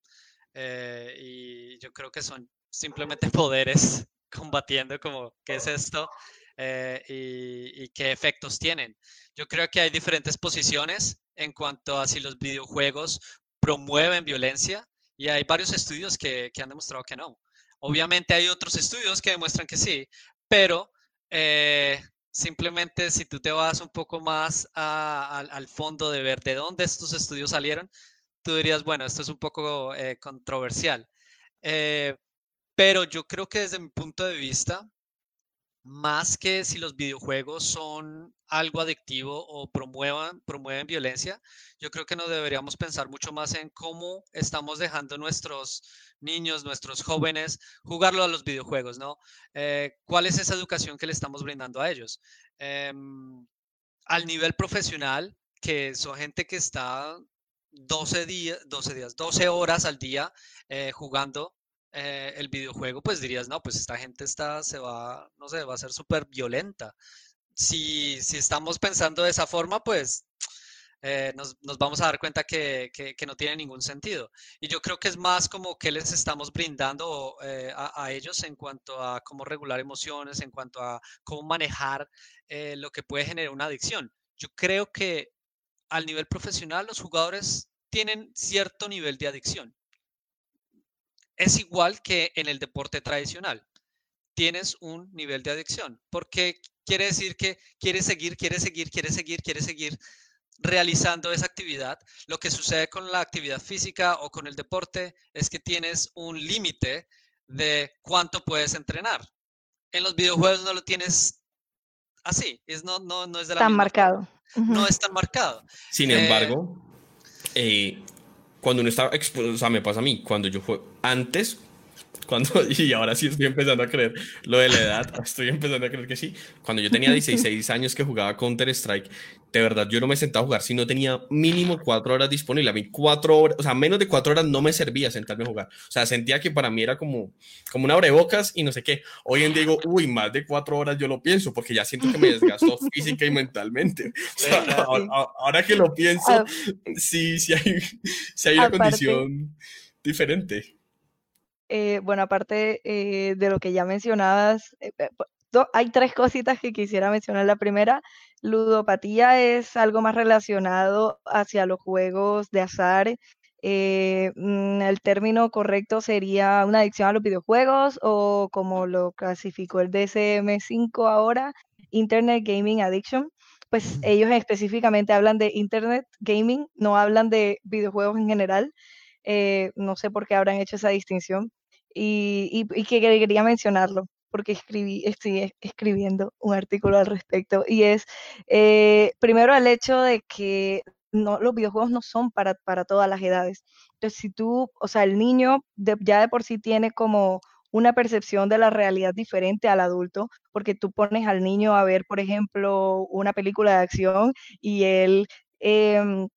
Eh, y yo creo que son simplemente poderes combatiendo como qué es esto eh, y, qué efectos tienen. Yo creo que hay diferentes posiciones en cuanto a si los videojuegos promueven violencia y hay varios estudios que, han demostrado que no. Obviamente hay otros estudios que demuestran que sí, pero eh, simplemente si tú te vas un poco más al fondo de ver de dónde estos estudios salieron, tú dirías, bueno, esto es un poco eh, controversial. Pero yo creo que desde mi punto de vista, más que si los videojuegos son algo adictivo o promuevan, promueven violencia, yo creo que nos deberíamos pensar mucho más en cómo estamos dejando nuestros niños, nuestros jóvenes, jugarlo a los videojuegos, ¿no? Eh, ¿Cuál es esa educación que le estamos brindando a ellos? Em, al nivel profesional, que son gente que está 12 días, 12 días, 12 horas al día eh, jugando eh, el videojuego, pues dirías, no, pues esta gente está, se va, no sé, va a ser súper violenta. Si, si estamos pensando de esa forma, pues eh, nos, nos, vamos a dar cuenta que, que, no tiene ningún sentido. Y yo creo que es más como que les estamos brindando eh, a, a, ellos en cuanto a cómo regular emociones, en cuanto a cómo manejar lo que puede generar una adicción. Yo creo que al nivel profesional los jugadores tienen cierto nivel de adicción es igual que en el deporte tradicional. Tienes un nivel de adicción, porque quiere decir que quieres seguir, quieres seguir, quieres seguir, quieres seguir realizando esa actividad. Lo que sucede con la actividad física o con el deporte es que tienes un límite de cuánto puedes entrenar. En los videojuegos no lo tienes así, es, no, no, no es de la tan marcado. No es tan marcado. Sin embargo, eh, cuando uno está, o sea, me pasa a mí, cuando yo fue antes, cuando, y ahora sí estoy empezando a creer lo de la edad, estoy empezando a creer que sí. Cuando yo tenía 16 años que jugaba Counter Strike, de verdad yo no me sentaba a jugar si no tenía mínimo cuatro horas disponibles. A mí cuatro horas, o sea, menos de cuatro horas no me servía sentarme a jugar. O sea, sentía que para mí era como, como un abrebocas y no sé qué. Hoy en día digo, uy, más de cuatro horas yo lo pienso porque ya siento que me desgastó física y mentalmente. O sea, ahora, que lo pienso, ah. sí, sí hay, sí hay una condición diferente. Eh, bueno, aparte eh, de lo que ya mencionabas, eh, hay tres cositas que quisiera mencionar. La primera, ludopatía es algo más relacionado hacia los juegos de azar. Mm, el término correcto sería una adicción a los videojuegos o como lo clasificó el DSM-5 ahora, Internet Gaming Addiction. pues ellos específicamente hablan de Internet Gaming, no hablan de videojuegos en general. Eh, no sé por qué habrán hecho esa distinción y, que quería mencionarlo porque escribí, estoy escribiendo un artículo al respecto y es eh, primero el hecho de que no, los videojuegos no son para, para todas las edades. Entonces, si tú, o sea, el niño ya de por sí tiene como una percepción de la realidad diferente al adulto, porque tú pones al niño a ver, por ejemplo, una película de acción y él, em,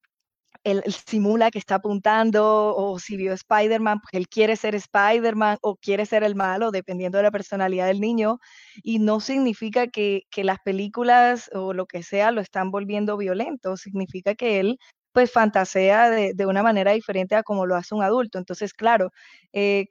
él, simula que está apuntando, o si vio Spider-Man, pues él quiere ser Spider-Man o quiere ser el malo, dependiendo de la personalidad del niño, y no significa que, que las películas o lo que sea lo están volviendo violento, significa que él pues fantasea de, de, una manera diferente a como lo hace un adulto. Entonces, claro, eh,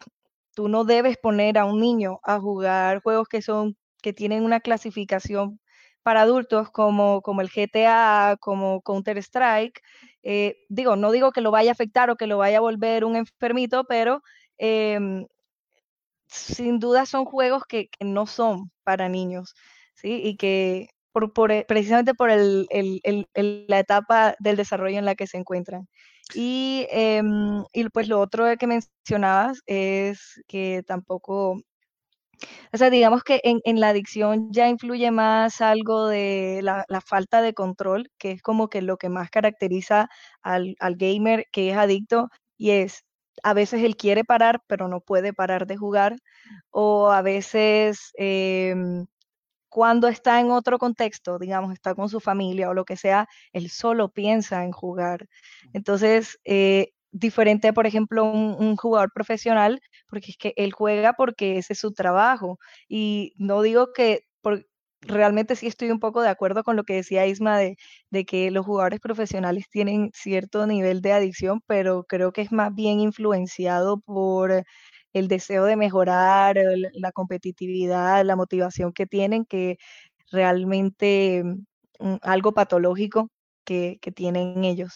tú no debes poner a un niño a jugar juegos que son que tienen una clasificación para adultos como, como el GTA, como Counter-Strike. Eh, digo, no digo que lo vaya a afectar o que lo vaya a volver un enfermito, pero em, sin duda son juegos que, no son para niños, ¿sí? Y que por, precisamente por el, la etapa del desarrollo en la que se encuentran. Y, em, y pues lo otro que mencionabas es que tampoco, o sea, digamos que en, en la adicción ya influye más algo de la, la, falta de control, que es como que lo que más caracteriza al, al gamer que es adicto, y es a veces él quiere parar, pero no puede parar de jugar, o a veces eh, cuando está en otro contexto, digamos, está con su familia o lo que sea, él solo piensa en jugar. Entonces, eh, diferente, por ejemplo, un, jugador profesional, porque es que él juega porque ese es su trabajo. Y no digo que, realmente sí estoy un poco de acuerdo con lo que decía Isma de, de, que los jugadores profesionales tienen cierto nivel de adicción, pero creo que es más bien influenciado por el deseo de mejorar, la competitividad, la motivación que tienen, que realmente mm, algo patológico que, tienen ellos.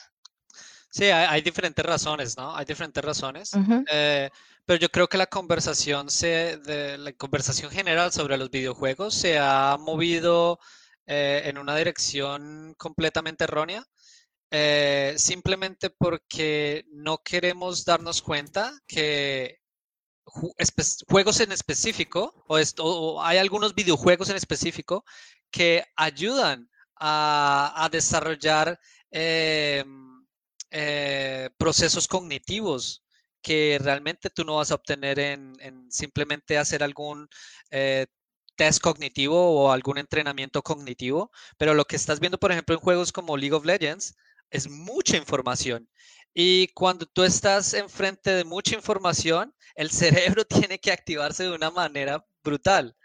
Sí, hay, diferentes razones, ¿no? Hay diferentes razones. Eh, pero yo creo que la conversación, se, de, la conversación general sobre los videojuegos se ha movido eh, en una dirección completamente errónea. Eh, simplemente porque no queremos darnos cuenta que juegos en específico, o, hay algunos videojuegos en específico que ayudan a, desarrollar em, eh, procesos cognitivos que realmente tú no vas a obtener en, simplemente hacer algún eh, test cognitivo o algún entrenamiento cognitivo, pero lo que estás viendo, por ejemplo, en juegos como League of Legends, es mucha información. Y cuando tú estás enfrente de mucha información, el cerebro tiene que activarse de una manera brutal.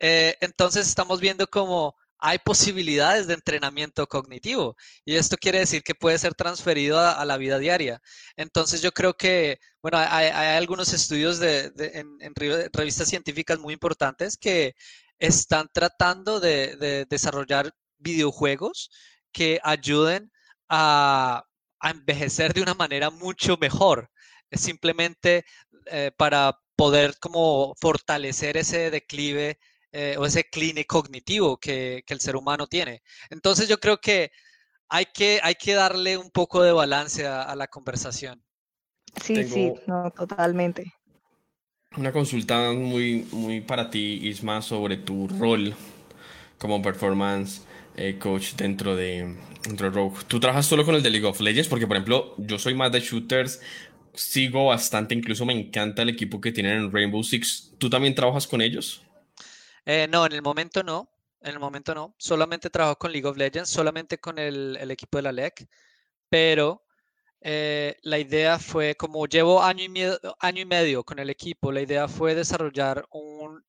Eh, entonces estamos viendo como hay posibilidades de entrenamiento cognitivo y esto quiere decir que puede ser transferido a, la vida diaria. Entonces yo creo que, bueno, hay, algunos estudios de, en, revistas científicas muy importantes que están tratando de desarrollar videojuegos que ayuden a, envejecer de una manera mucho mejor. Simplemente eh, para poder como fortalecer ese declive eh, o ese cline cognitivo que, el ser humano tiene. Entonces yo creo que hay que, hay que darle un poco de balance a, la conversación. Sí, sí, no, totalmente. Una consulta muy, muy para ti, Isma, sobre tu rol como performance eh, coach dentro de, dentro de Rogue. ¿Tú trabajas solo con el de League of Legends? Porque, por ejemplo, yo soy más de shooters, sigo bastante, incluso me encanta el equipo que tienen en Rainbow Six. ¿Tú también trabajas con ellos? Eh, no, en el momento no. En el momento no. Solamente trabajo con League of Legends, solamente con el, equipo de la LEC. Pero eh, la idea fue, como llevo año y, medio, año y medio con el equipo, la idea fue desarrollar un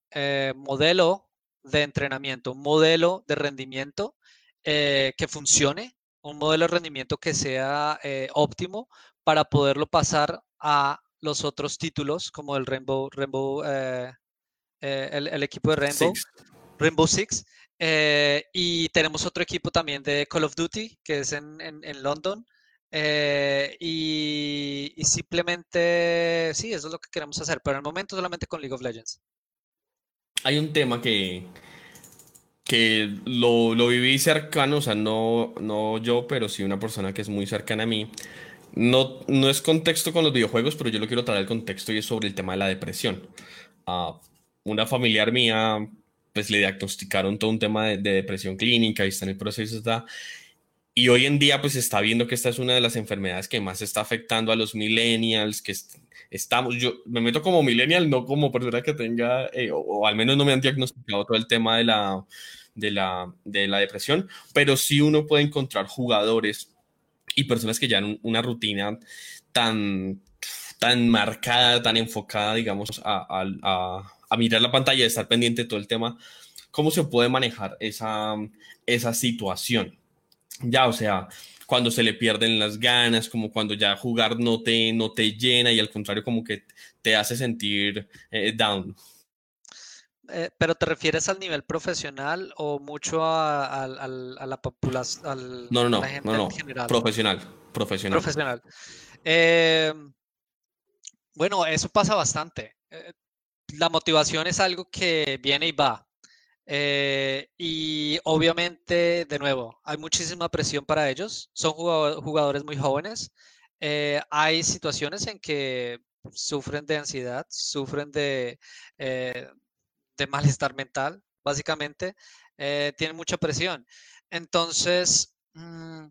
modelo de entrenamiento, un modelo de rendimiento eh, que funcione, un modelo de rendimiento que sea eh, óptimo para poderlo pasar a los otros títulos como el Rainbow, Rainbow eh, el, equipo de Rainbow, Six. Rainbow Six. y tenemos otro equipo también de Call of Duty, que es en, en, London. y, y, simplemente, sí, eso es lo que queremos hacer, pero en el momento solamente con League of Legends hay un tema que que lo, lo, viví cercano, o sea, no, no yo, pero sí una persona que es muy cercana a mí. No, no es contexto con los videojuegos, pero yo lo quiero traer al contexto y es sobre el tema de la depresión. a una familiar mía, pues le diagnosticaron todo un tema de, depresión clínica y está en el proceso, está. Y hoy en día, pues está viendo que esta es una de las enfermedades que más está afectando a los millennials, que estamos, yo me meto como millennial, no como persona que tenga, eh, o, al menos no me han diagnosticado todo el tema de la, de la, de la depresión, pero sí uno puede encontrar jugadores y personas que ya en una rutina tan, tan marcada, tan enfocada, digamos, a, a, a mirar la pantalla, y estar pendiente de todo el tema, ¿cómo se puede manejar esa, esa situación? Ya, o sea, cuando se le pierden las ganas, como cuando ya jugar no te, no te llena y al contrario como que te hace sentir eh, down. Eh, pero te refieres al nivel profesional o mucho a, la población? No, no, no, no, no. profesional, profesional. Profesional. Eh, bueno, eso pasa bastante. La motivación es algo que viene y va. Eh, y obviamente, de nuevo, hay muchísima presión para ellos. Son jugadores muy jóvenes. Eh, hay situaciones en que sufren de ansiedad, sufren de, eh, de malestar mental, básicamente. tienen mucha presión. Entonces, mm,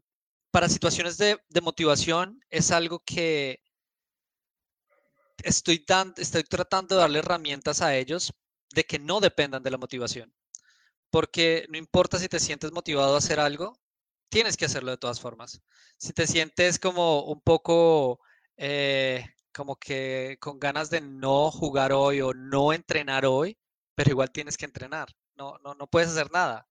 para situaciones de, de, motivación es algo que estoy, estoy tratando de darle herramientas a ellos de que no dependan de la motivación porque no importa si te sientes motivado a hacer algo, tienes que hacerlo de todas formas. Si te sientes como un poco, eh, como que con ganas de no jugar hoy o no entrenar hoy, pero igual tienes que entrenar, no, no, no puedes hacer nada.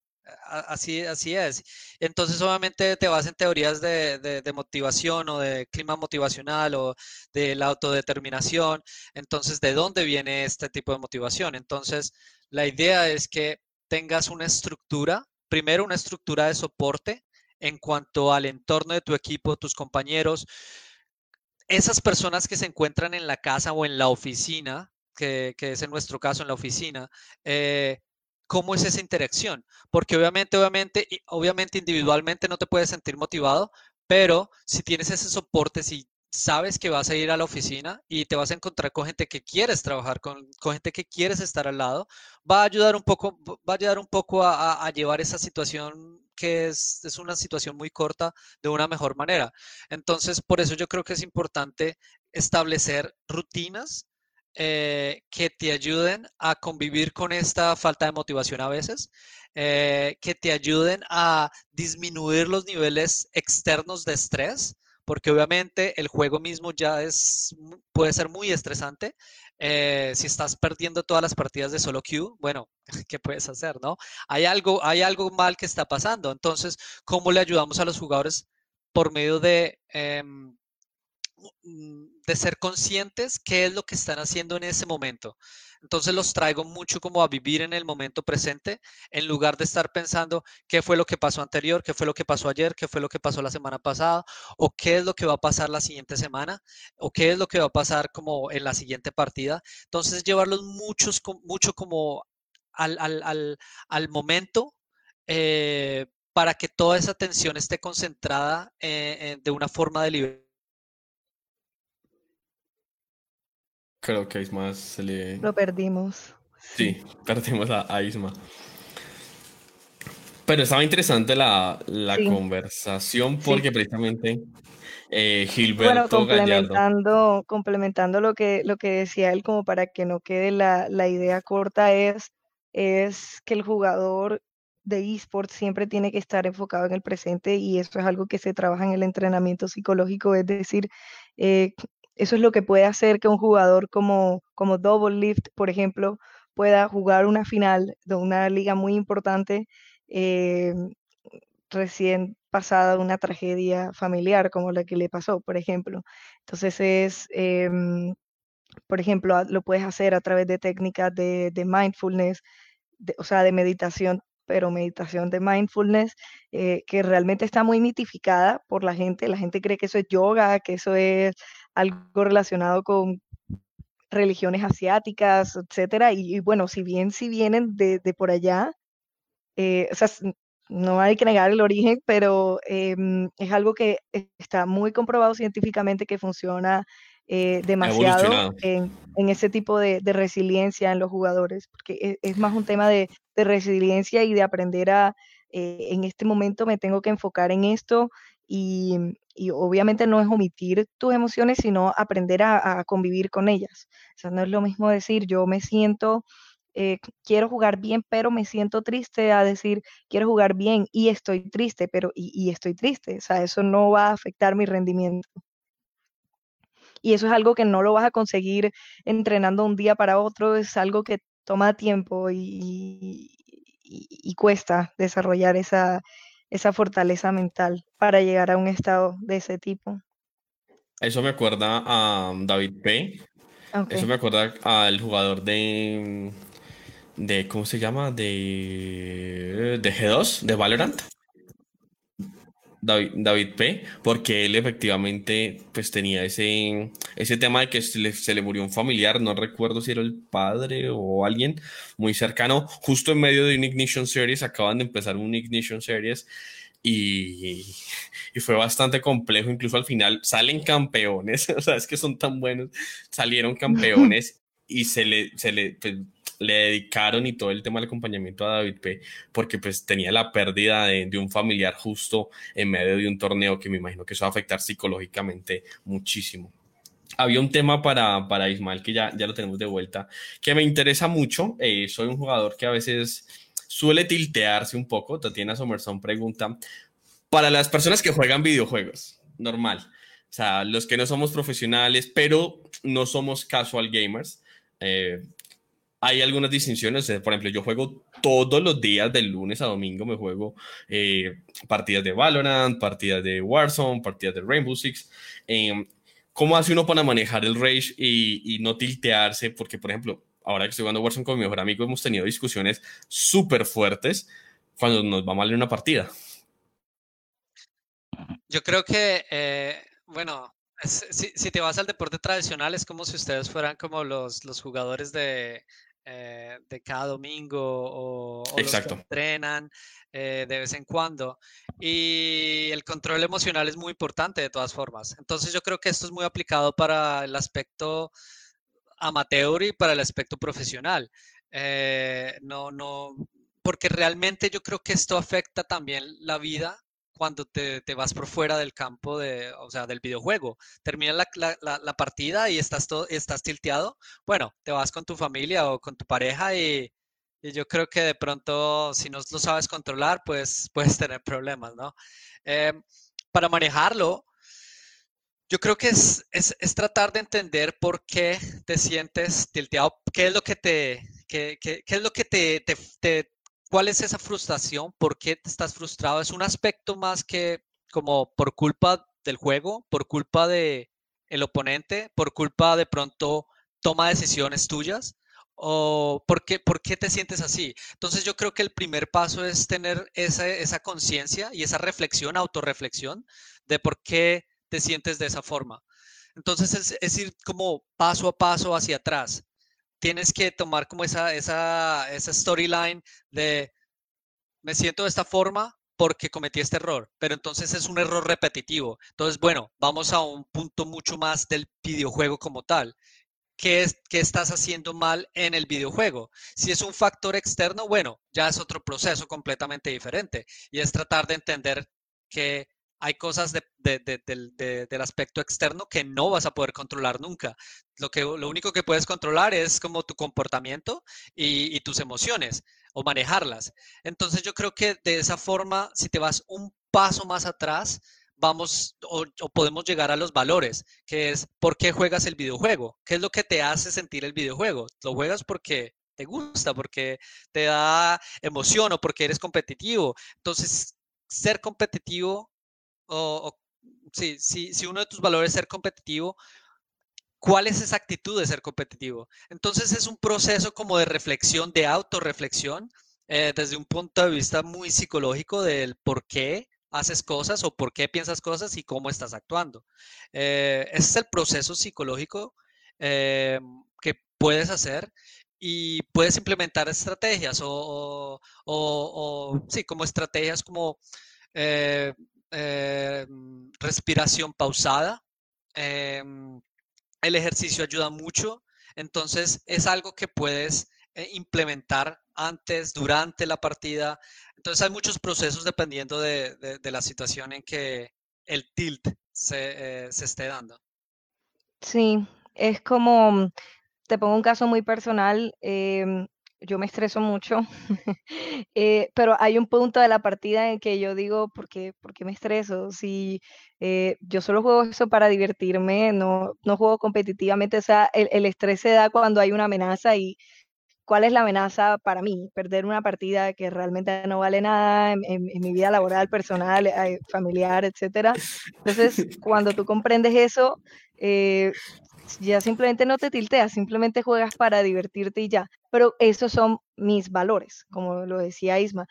Así, así es. Entonces, obviamente, te vas en teorías de, de, motivación o de clima motivacional o de la autodeterminación. Entonces, ¿de dónde viene este tipo de motivación? Entonces, la idea es que tengas una estructura, primero una estructura de soporte en cuanto al entorno de tu equipo, tus compañeros, esas personas que se encuentran en la casa o en la oficina, que, es en nuestro caso en la oficina, eh, ¿cómo es esa interacción? Porque obviamente, obviamente, obviamente individualmente no te puedes sentir motivado, pero si tienes ese soporte, si sabes que vas a ir a la oficina y te vas a encontrar con gente que quieres trabajar, con, gente que quieres estar al lado, va a ayudar un poco, va a, ayudar un poco a, llevar esa situación que es, es, una situación muy corta de una mejor manera. Entonces, por eso yo creo que es importante establecer rutinas eh, que te ayuden a convivir con esta falta de motivación a veces, eh, que te ayuden a disminuir los niveles externos de estrés porque obviamente el juego mismo ya es, puede ser muy estresante. Eh, si estás perdiendo todas las partidas de solo queue, bueno, ¿qué puedes hacer, no? Hay algo, hay algo mal que está pasando. Entonces, ¿cómo le ayudamos a los jugadores por medio de, em, de ser conscientes qué es lo que están haciendo en ese momento? Entonces los traigo mucho como a vivir en el momento presente, en lugar de estar pensando qué fue lo que pasó anterior, qué fue lo que pasó ayer, qué fue lo que pasó la semana pasada, o qué es lo que va a pasar la siguiente semana, o qué es lo que va a pasar como en la siguiente partida. Entonces llevarlos muchos, mucho como al, al, momento. Eh, para que toda esa atención esté concentrada eh, de una forma deliberada Creo que a Isma se le... Lo perdimos. Sí, perdimos a, Isma. Pero estaba interesante la, conversación porque precisamente eh, Gilberto bueno, complementando, complementando lo que, lo que decía él, como para que no quede la, idea corta, es, es que el jugador de esports siempre tiene que estar enfocado en el presente y eso es algo que se trabaja en el entrenamiento psicológico, es decir, eh, eso es lo que puede hacer que un jugador como, como Double Lift, por ejemplo, pueda jugar una final de una liga muy importante eh, recién pasada una tragedia familiar como la que le pasó, por ejemplo. Entonces es, em, por ejemplo, lo puedes hacer a través de técnicas de, mindfulness, o sea, de meditación pero meditación de mindfulness, eh, que realmente está muy mitificada por la gente. La gente cree que eso es yoga, que eso es algo relacionado con religiones asiáticas, etcétera. Y, bueno, si bien si vienen de, por allá, eh, o sea, no hay que negar el origen, pero em, es algo que está muy comprobado científicamente que funciona eh, demasiado en, ese tipo de, resiliencia en los jugadores, porque e, es, más un tema de, resiliencia y de aprender a, eh, en este momento me tengo que enfocar en esto y, obviamente no es omitir tus emociones, sino aprender a, convivir con ellas. O sea, no es lo mismo decir yo me siento... Eh, quiero jugar bien, pero me siento triste, a decir, quiero jugar bien y estoy triste, pero y, y, estoy triste. O sea, eso no va a afectar mi rendimiento y eso es algo que no lo vas a conseguir entrenando un día para otro, es algo que toma tiempo y, cuesta desarrollar esa, esa fortaleza mental para llegar a un estado de ese tipo. Eso me acuerda a David P. Eso me acuerda al jugador de, de ¿cómo se llama? De, de G2, de Valorant. David, P, porque él efectivamente pues tenía ese, ese tema de que se le, murió un familiar, no recuerdo si era el padre o alguien muy cercano, justo en medio de un Ignition Series, acaban de empezar un Ignition Series y, y, fue bastante complejo, incluso al final salen campeones, o sea, es que son tan buenos, salieron campeones y se le, se le pues, le dedicaron y todo el tema del acompañamiento a David P, porque pues tenía la pérdida de, un familiar justo en medio de un torneo que me imagino que eso va a afectar psicológicamente muchísimo. Había un tema para, para Ismael que ya, ya lo tenemos de vuelta, que me interesa mucho. Eh, soy un jugador que a veces suele tiltearse un poco. Tatiana Somerson pregunta, para las personas que juegan videojuegos, normal. O sea, los que no somos profesionales, pero no somos casual gamers. Eh, hay algunas distinciones. Eh, por ejemplo, yo juego todos los días, de lunes a domingo, me juego eh, partidas de Valorant, partidas de Warzone, partidas de Rainbow Six. Em, ¿Cómo hace uno para manejar el rage y, no tiltearse? Porque, por ejemplo, ahora que estoy jugando Warzone con mi mejor amigo, hemos tenido discusiones súper fuertes cuando nos va mal en una partida. Yo creo que, eh, bueno, si, te vas al deporte tradicional, es como si ustedes fueran como los, los jugadores de, eh, de cada domingo o, los que entrenan eh, de vez en cuando. Y el control emocional es muy importante de todas formas. Entonces yo creo que esto es muy aplicado para el aspecto amateur y para el aspecto profesional. Eh, no, no, porque realmente yo creo que esto afecta también la vida cuando te, vas por fuera del campo de, o sea, del videojuego. Termina la, partida y estás, todo, estás tilteado. Bueno, te vas con tu familia o con tu pareja y, yo creo que de pronto, si no lo sabes controlar, pues puedes tener problemas, ¿no? Em, para manejarlo, yo creo que es, tratar de entender por qué te sientes tilteado, qué es lo que te, qué, es lo que te, te, ¿Cuál es esa frustración? ¿Por qué estás frustrado? ¿Es un aspecto más que como por culpa del juego, por culpa de el oponente, por culpa de pronto toma decisiones tuyas? ¿O por qué, por qué te sientes así? Entonces yo creo que el primer paso es tener esa, esa conciencia y esa reflexión, autorreflexión de por qué te sientes de esa forma. Entonces es, es ir como paso a paso hacia atrás tienes que tomar como esa, esa, esa storyline de me siento de esta forma porque cometí este error, pero entonces es un error repetitivo. Entonces, bueno, vamos a un punto mucho más del videojuego como tal. ¿Qué, es, ¿Qué estás haciendo mal en el videojuego? Si es un factor externo, bueno, ya es otro proceso completamente diferente y es tratar de entender que hay cosas del aspecto externo que no vas a poder controlar nunca. Lo, que, lo único que puedes controlar es como tu comportamiento y, tus emociones o manejarlas. Entonces yo creo que de esa forma, si te vas un paso más atrás, vamos o, podemos llegar a los valores, que es por qué juegas el videojuego, qué es lo que te hace sentir el videojuego. Lo juegas porque te gusta, porque te da emoción o porque eres competitivo. Entonces, ser competitivo o, si, si uno de tus valores es ser competitivo, ¿cuál es esa actitud de ser competitivo? Entonces es un proceso como de reflexión, de autorreflexión, eh, desde un punto de vista muy psicológico del por qué haces cosas o por qué piensas cosas y cómo estás actuando. Eh, ese es el proceso psicológico eh, que puedes hacer y puedes implementar estrategias o, sí, como estrategias como eh, eh, respiración pausada. Em, el ejercicio ayuda mucho, entonces es algo que puedes eh, implementar antes, durante la partida. Entonces hay muchos procesos dependiendo de, la situación en que el tilt se, se esté dando. Sí, es como te pongo un caso muy personal, em, yo me estreso mucho, eh, pero hay un punto de la partida en que yo digo, ¿por qué, por qué me estreso? Si eh, yo solo juego eso para divertirme, no, no juego competitivamente, o sea, el, estrés se da cuando hay una amenaza y ¿cuál es la amenaza para mí? Perder una partida que realmente no vale nada en, mi vida laboral, personal, eh, familiar, etcétera. Entonces, cuando tú comprendes eso, ya simplemente no te tilteas, simplemente juegas para divertirte y ya. Pero esos son mis valores, como lo decía Isma.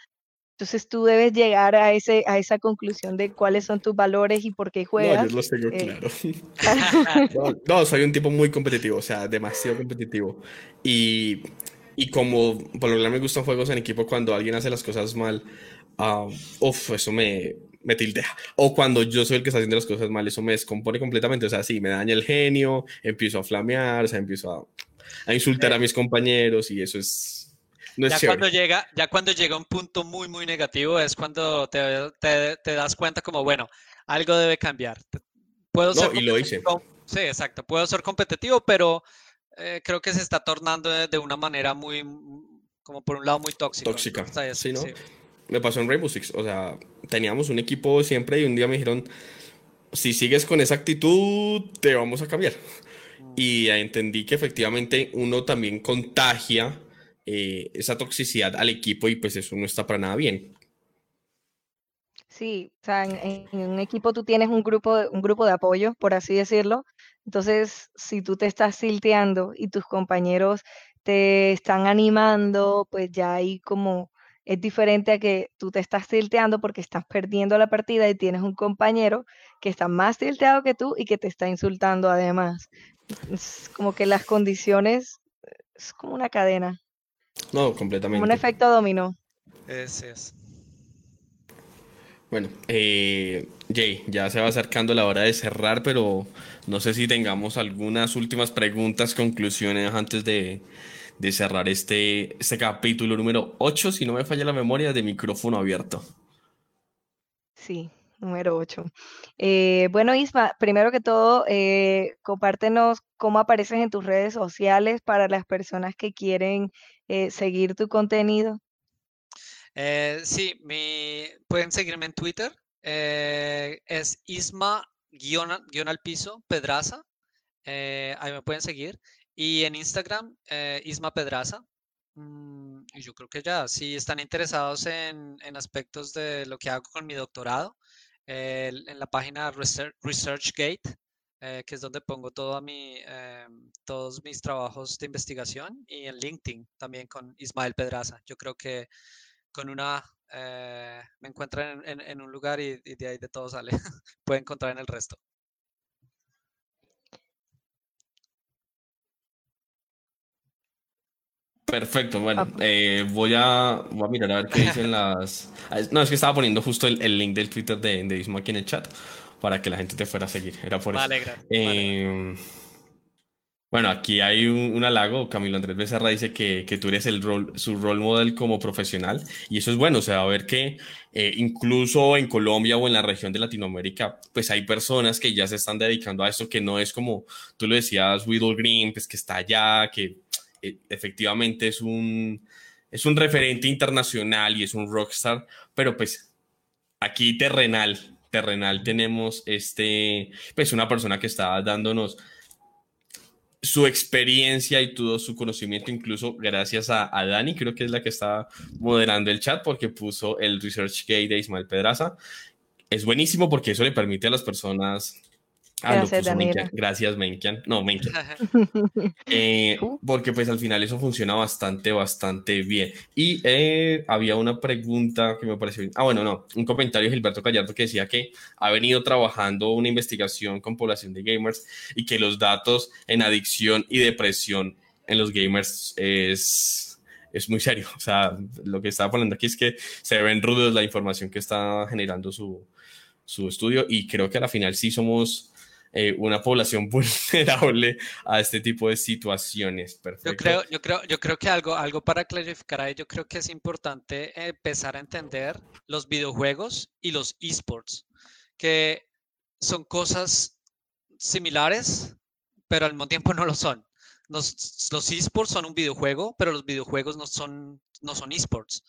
Entonces tú debes llegar a, ese, a esa conclusión de cuáles son tus valores y por qué juegas. No, yo los tengo eh, claro. no, soy un tipo muy competitivo, o sea, demasiado competitivo. Y, y como por lo general me gustan juegos en equipo cuando alguien hace las cosas mal, uh, uff, eso me, me tildea. O cuando yo soy el que está haciendo las cosas mal, eso me descompone completamente. O sea, sí, me daña el genio, empiezo a flamear, o sea, empiezo a, insultar a mis compañeros y eso es... No es ya, cuando llega, ya cuando llega un punto muy, muy negativo es cuando te, te, das cuenta como, bueno, algo debe cambiar. Puedo no, y lo hice. Sí, exacto. Puedo ser competitivo, pero eh, creo que se está tornando de, una manera muy, como por un lado muy tóxica. Tóxica. sí, ¿no? Sí me pasó en Rainbow Six. O sea, teníamos un equipo siempre y un día me dijeron, si sigues con esa actitud, te vamos a cambiar. Y entendí que efectivamente uno también contagia eh, esa toxicidad al equipo y pues eso no está para nada bien. Sí, o sea, en, un equipo tú tienes un grupo, un grupo de apoyo, por así decirlo. Entonces, si tú te estás silteando y tus compañeros te están animando, pues ya hay como es diferente a que tú te estás tilteando porque estás perdiendo la partida y tienes un compañero que está más tilteado que tú y que te está insultando además. Es como que las condiciones es como una cadena. No, completamente. Como un efecto dominó. Ese es. Bueno, eh, Jay, ya se va acercando la hora de cerrar, pero no sé si tengamos algunas últimas preguntas, conclusiones antes de, de cerrar este, este capítulo número 8, si no me falla la memoria, de micrófono abierto. Sí, número 8. Eh, bueno, Isma, primero que todo, eh, compártenos cómo apareces en tus redes sociales para las personas que quieren eh, seguir tu contenido. sí, pueden seguirme en Twitter. es Isma guion, al piso, Pedraza. ahí me pueden seguir. Y en Instagram, eh, Isma Pedraza. Mm, y yo creo que ya, si están interesados en, aspectos de lo que hago con mi doctorado, en la página ResearchGate, eh, que es donde pongo todo mi, eh, todos mis trabajos de investigación, y en LinkedIn también con Ismael Pedraza. Yo creo que con una me encuentran en, un lugar y, y, de ahí de todo sale. Pueden encontrar en el resto. Perfecto, bueno, ah. eh, voy, a, voy a mirar a ver qué dicen las... Ah, no, es que estaba poniendo justo el, el link del Twitter de, de Isma aquí en el chat para que la gente te fuera a seguir, era por eso. Eh, bueno, aquí hay un, halago, Camilo Andrés Becerra dice que, que tú eres el rol, su role model como profesional y eso es bueno, o sea, a ver que eh, incluso en Colombia o en la región de Latinoamérica, pues hay personas que ya se están dedicando a esto que no es como tú lo decías, Widow Green, pues que está allá, que efectivamente es un, es un referente internacional y es un rockstar, pero pues aquí terrenal, terrenal tenemos este, pues una persona que está dándonos su experiencia y todo su conocimiento, incluso gracias a, a, Dani, creo que es la que está moderando el chat porque puso el Research Gate de Ismael Pedraza. Es buenísimo porque eso le permite a las personas Ah, gracias, Menkian. Gracias, Menkian. No, Menkian. Eh, porque pues al final eso funciona bastante, bastante bien. Y eh, había una pregunta que me pareció... Ah, bueno, no. Un comentario de Gilberto Gallardo que decía que ha venido trabajando una investigación con población de gamers y que los datos en adicción y depresión en los gamers es, es muy serio. O sea, lo que estaba poniendo aquí es que se ven rudos la información que está generando su, su estudio y creo que a la final sí somos eh, una población vulnerable a este tipo de situaciones. Perfecto. Yo creo, yo creo, yo creo que algo, algo para clarificar ahí, yo creo que es importante empezar a entender los videojuegos y los esports, que son cosas similares, pero al mismo tiempo no lo son. Los, los esports son un videojuego, pero los videojuegos no son, no son esports.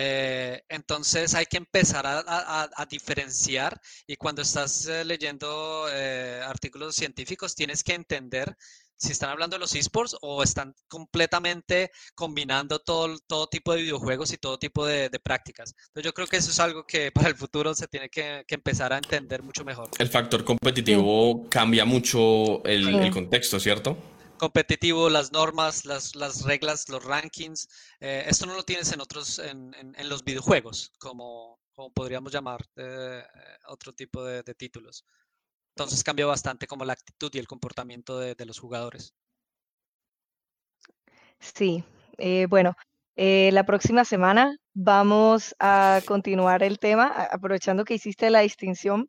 Eh, entonces hay que empezar a, diferenciar y cuando estás eh, leyendo eh, artículos científicos tienes que entender si están hablando de los esports o están completamente combinando todo, todo tipo de videojuegos y todo tipo de, prácticas. Entonces yo creo que eso es algo que para el futuro se tiene que, empezar a entender mucho mejor. El factor competitivo cambia mucho el contexto, ¿cierto? Competitivo, las normas, las, las reglas, los rankings. Eh, esto no lo tienes en otros, en, en, los videojuegos, como, como podríamos llamar eh, otro tipo de, títulos. Entonces cambia bastante como la actitud y el comportamiento de, de los jugadores. Sí, eh, bueno, la próxima semana vamos a continuar el tema, aprovechando que hiciste la distinción.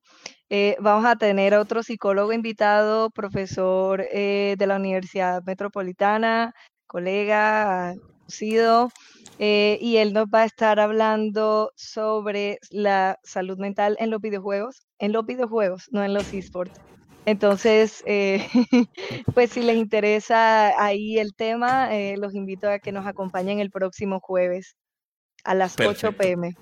Eh, vamos a tener a otro psicólogo invitado, profesor eh, de la Universidad Metropolitana, colega, conocido, eh, y él nos va a estar hablando sobre la salud mental en los videojuegos, en los videojuegos, no en los esports. Entonces, pues si les interesa ahí el tema, los invito a que nos acompañen el próximo jueves a las 8 pm.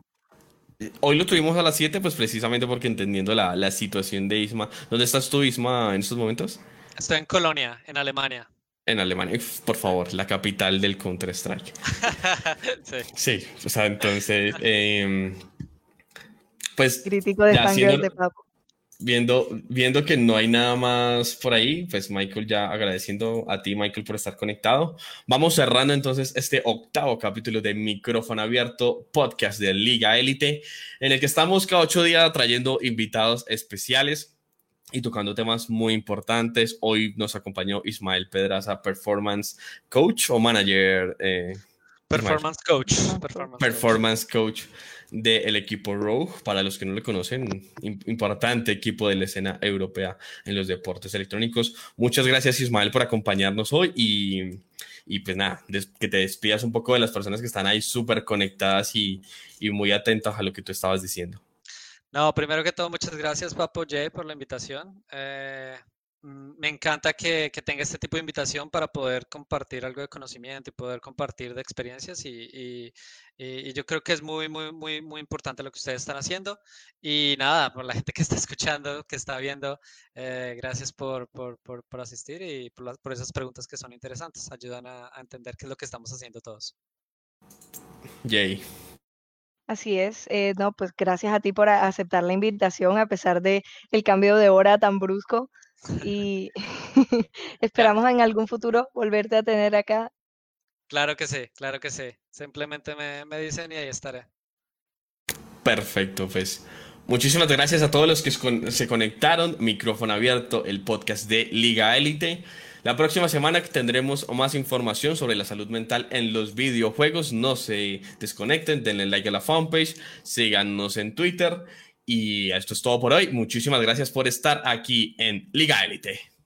Hoy lo tuvimos a las 7, pues precisamente porque entendiendo la, la, situación de Isma. ¿Dónde estás tú, Isma, en estos momentos? Estoy en Colonia, en Alemania. En Alemania, por favor, la capital del Counter-Strike. sí. sí, o sea, entonces, eh, pues... Crítico de sangre de Papo viendo, viendo que no hay nada más por ahí, pues Michael ya agradeciendo a ti, Michael, por estar conectado. Vamos cerrando entonces este octavo capítulo de Micrófono Abierto, podcast de Liga Élite, en el que estamos cada ocho días trayendo invitados especiales y tocando temas muy importantes. Hoy nos acompañó Ismael Pedraza, Performance Coach o Manager. Eh, performance Coach. Performance, coach del equipo Rogue, para los que no le conocen, importante equipo de la escena europea en los deportes electrónicos. Muchas gracias Ismael por acompañarnos hoy y, y pues nada, que te despidas un poco de las personas que están ahí súper conectadas y, y muy atentas a lo que tú estabas diciendo. No, primero que todo, muchas gracias Papo Jay por la invitación. Eh, me encanta que, tenga este tipo de invitación para poder compartir algo de conocimiento y poder compartir de experiencias y, yo creo que es muy, muy, muy, muy importante lo que ustedes están haciendo. Y nada, por la gente que está escuchando, que está viendo, eh, gracias por, asistir y por, esas preguntas que son interesantes. Ayudan a, entender qué es lo que estamos haciendo todos. Yay. Así es, eh, no, pues gracias a ti por aceptar la invitación a pesar de el cambio de hora tan brusco y esperamos en algún futuro volverte a tener acá. Claro que sí, claro que sí. Simplemente me, me dicen y ahí estaré. Perfecto, pues. Muchísimas gracias a todos los que se conectaron. Micrófono abierto, el podcast de Liga Élite. La próxima semana tendremos más información sobre la salud mental en los videojuegos. No se desconecten, denle like a la fanpage, síganos en Twitter y esto es todo por hoy. Muchísimas gracias por estar aquí en Liga Élite.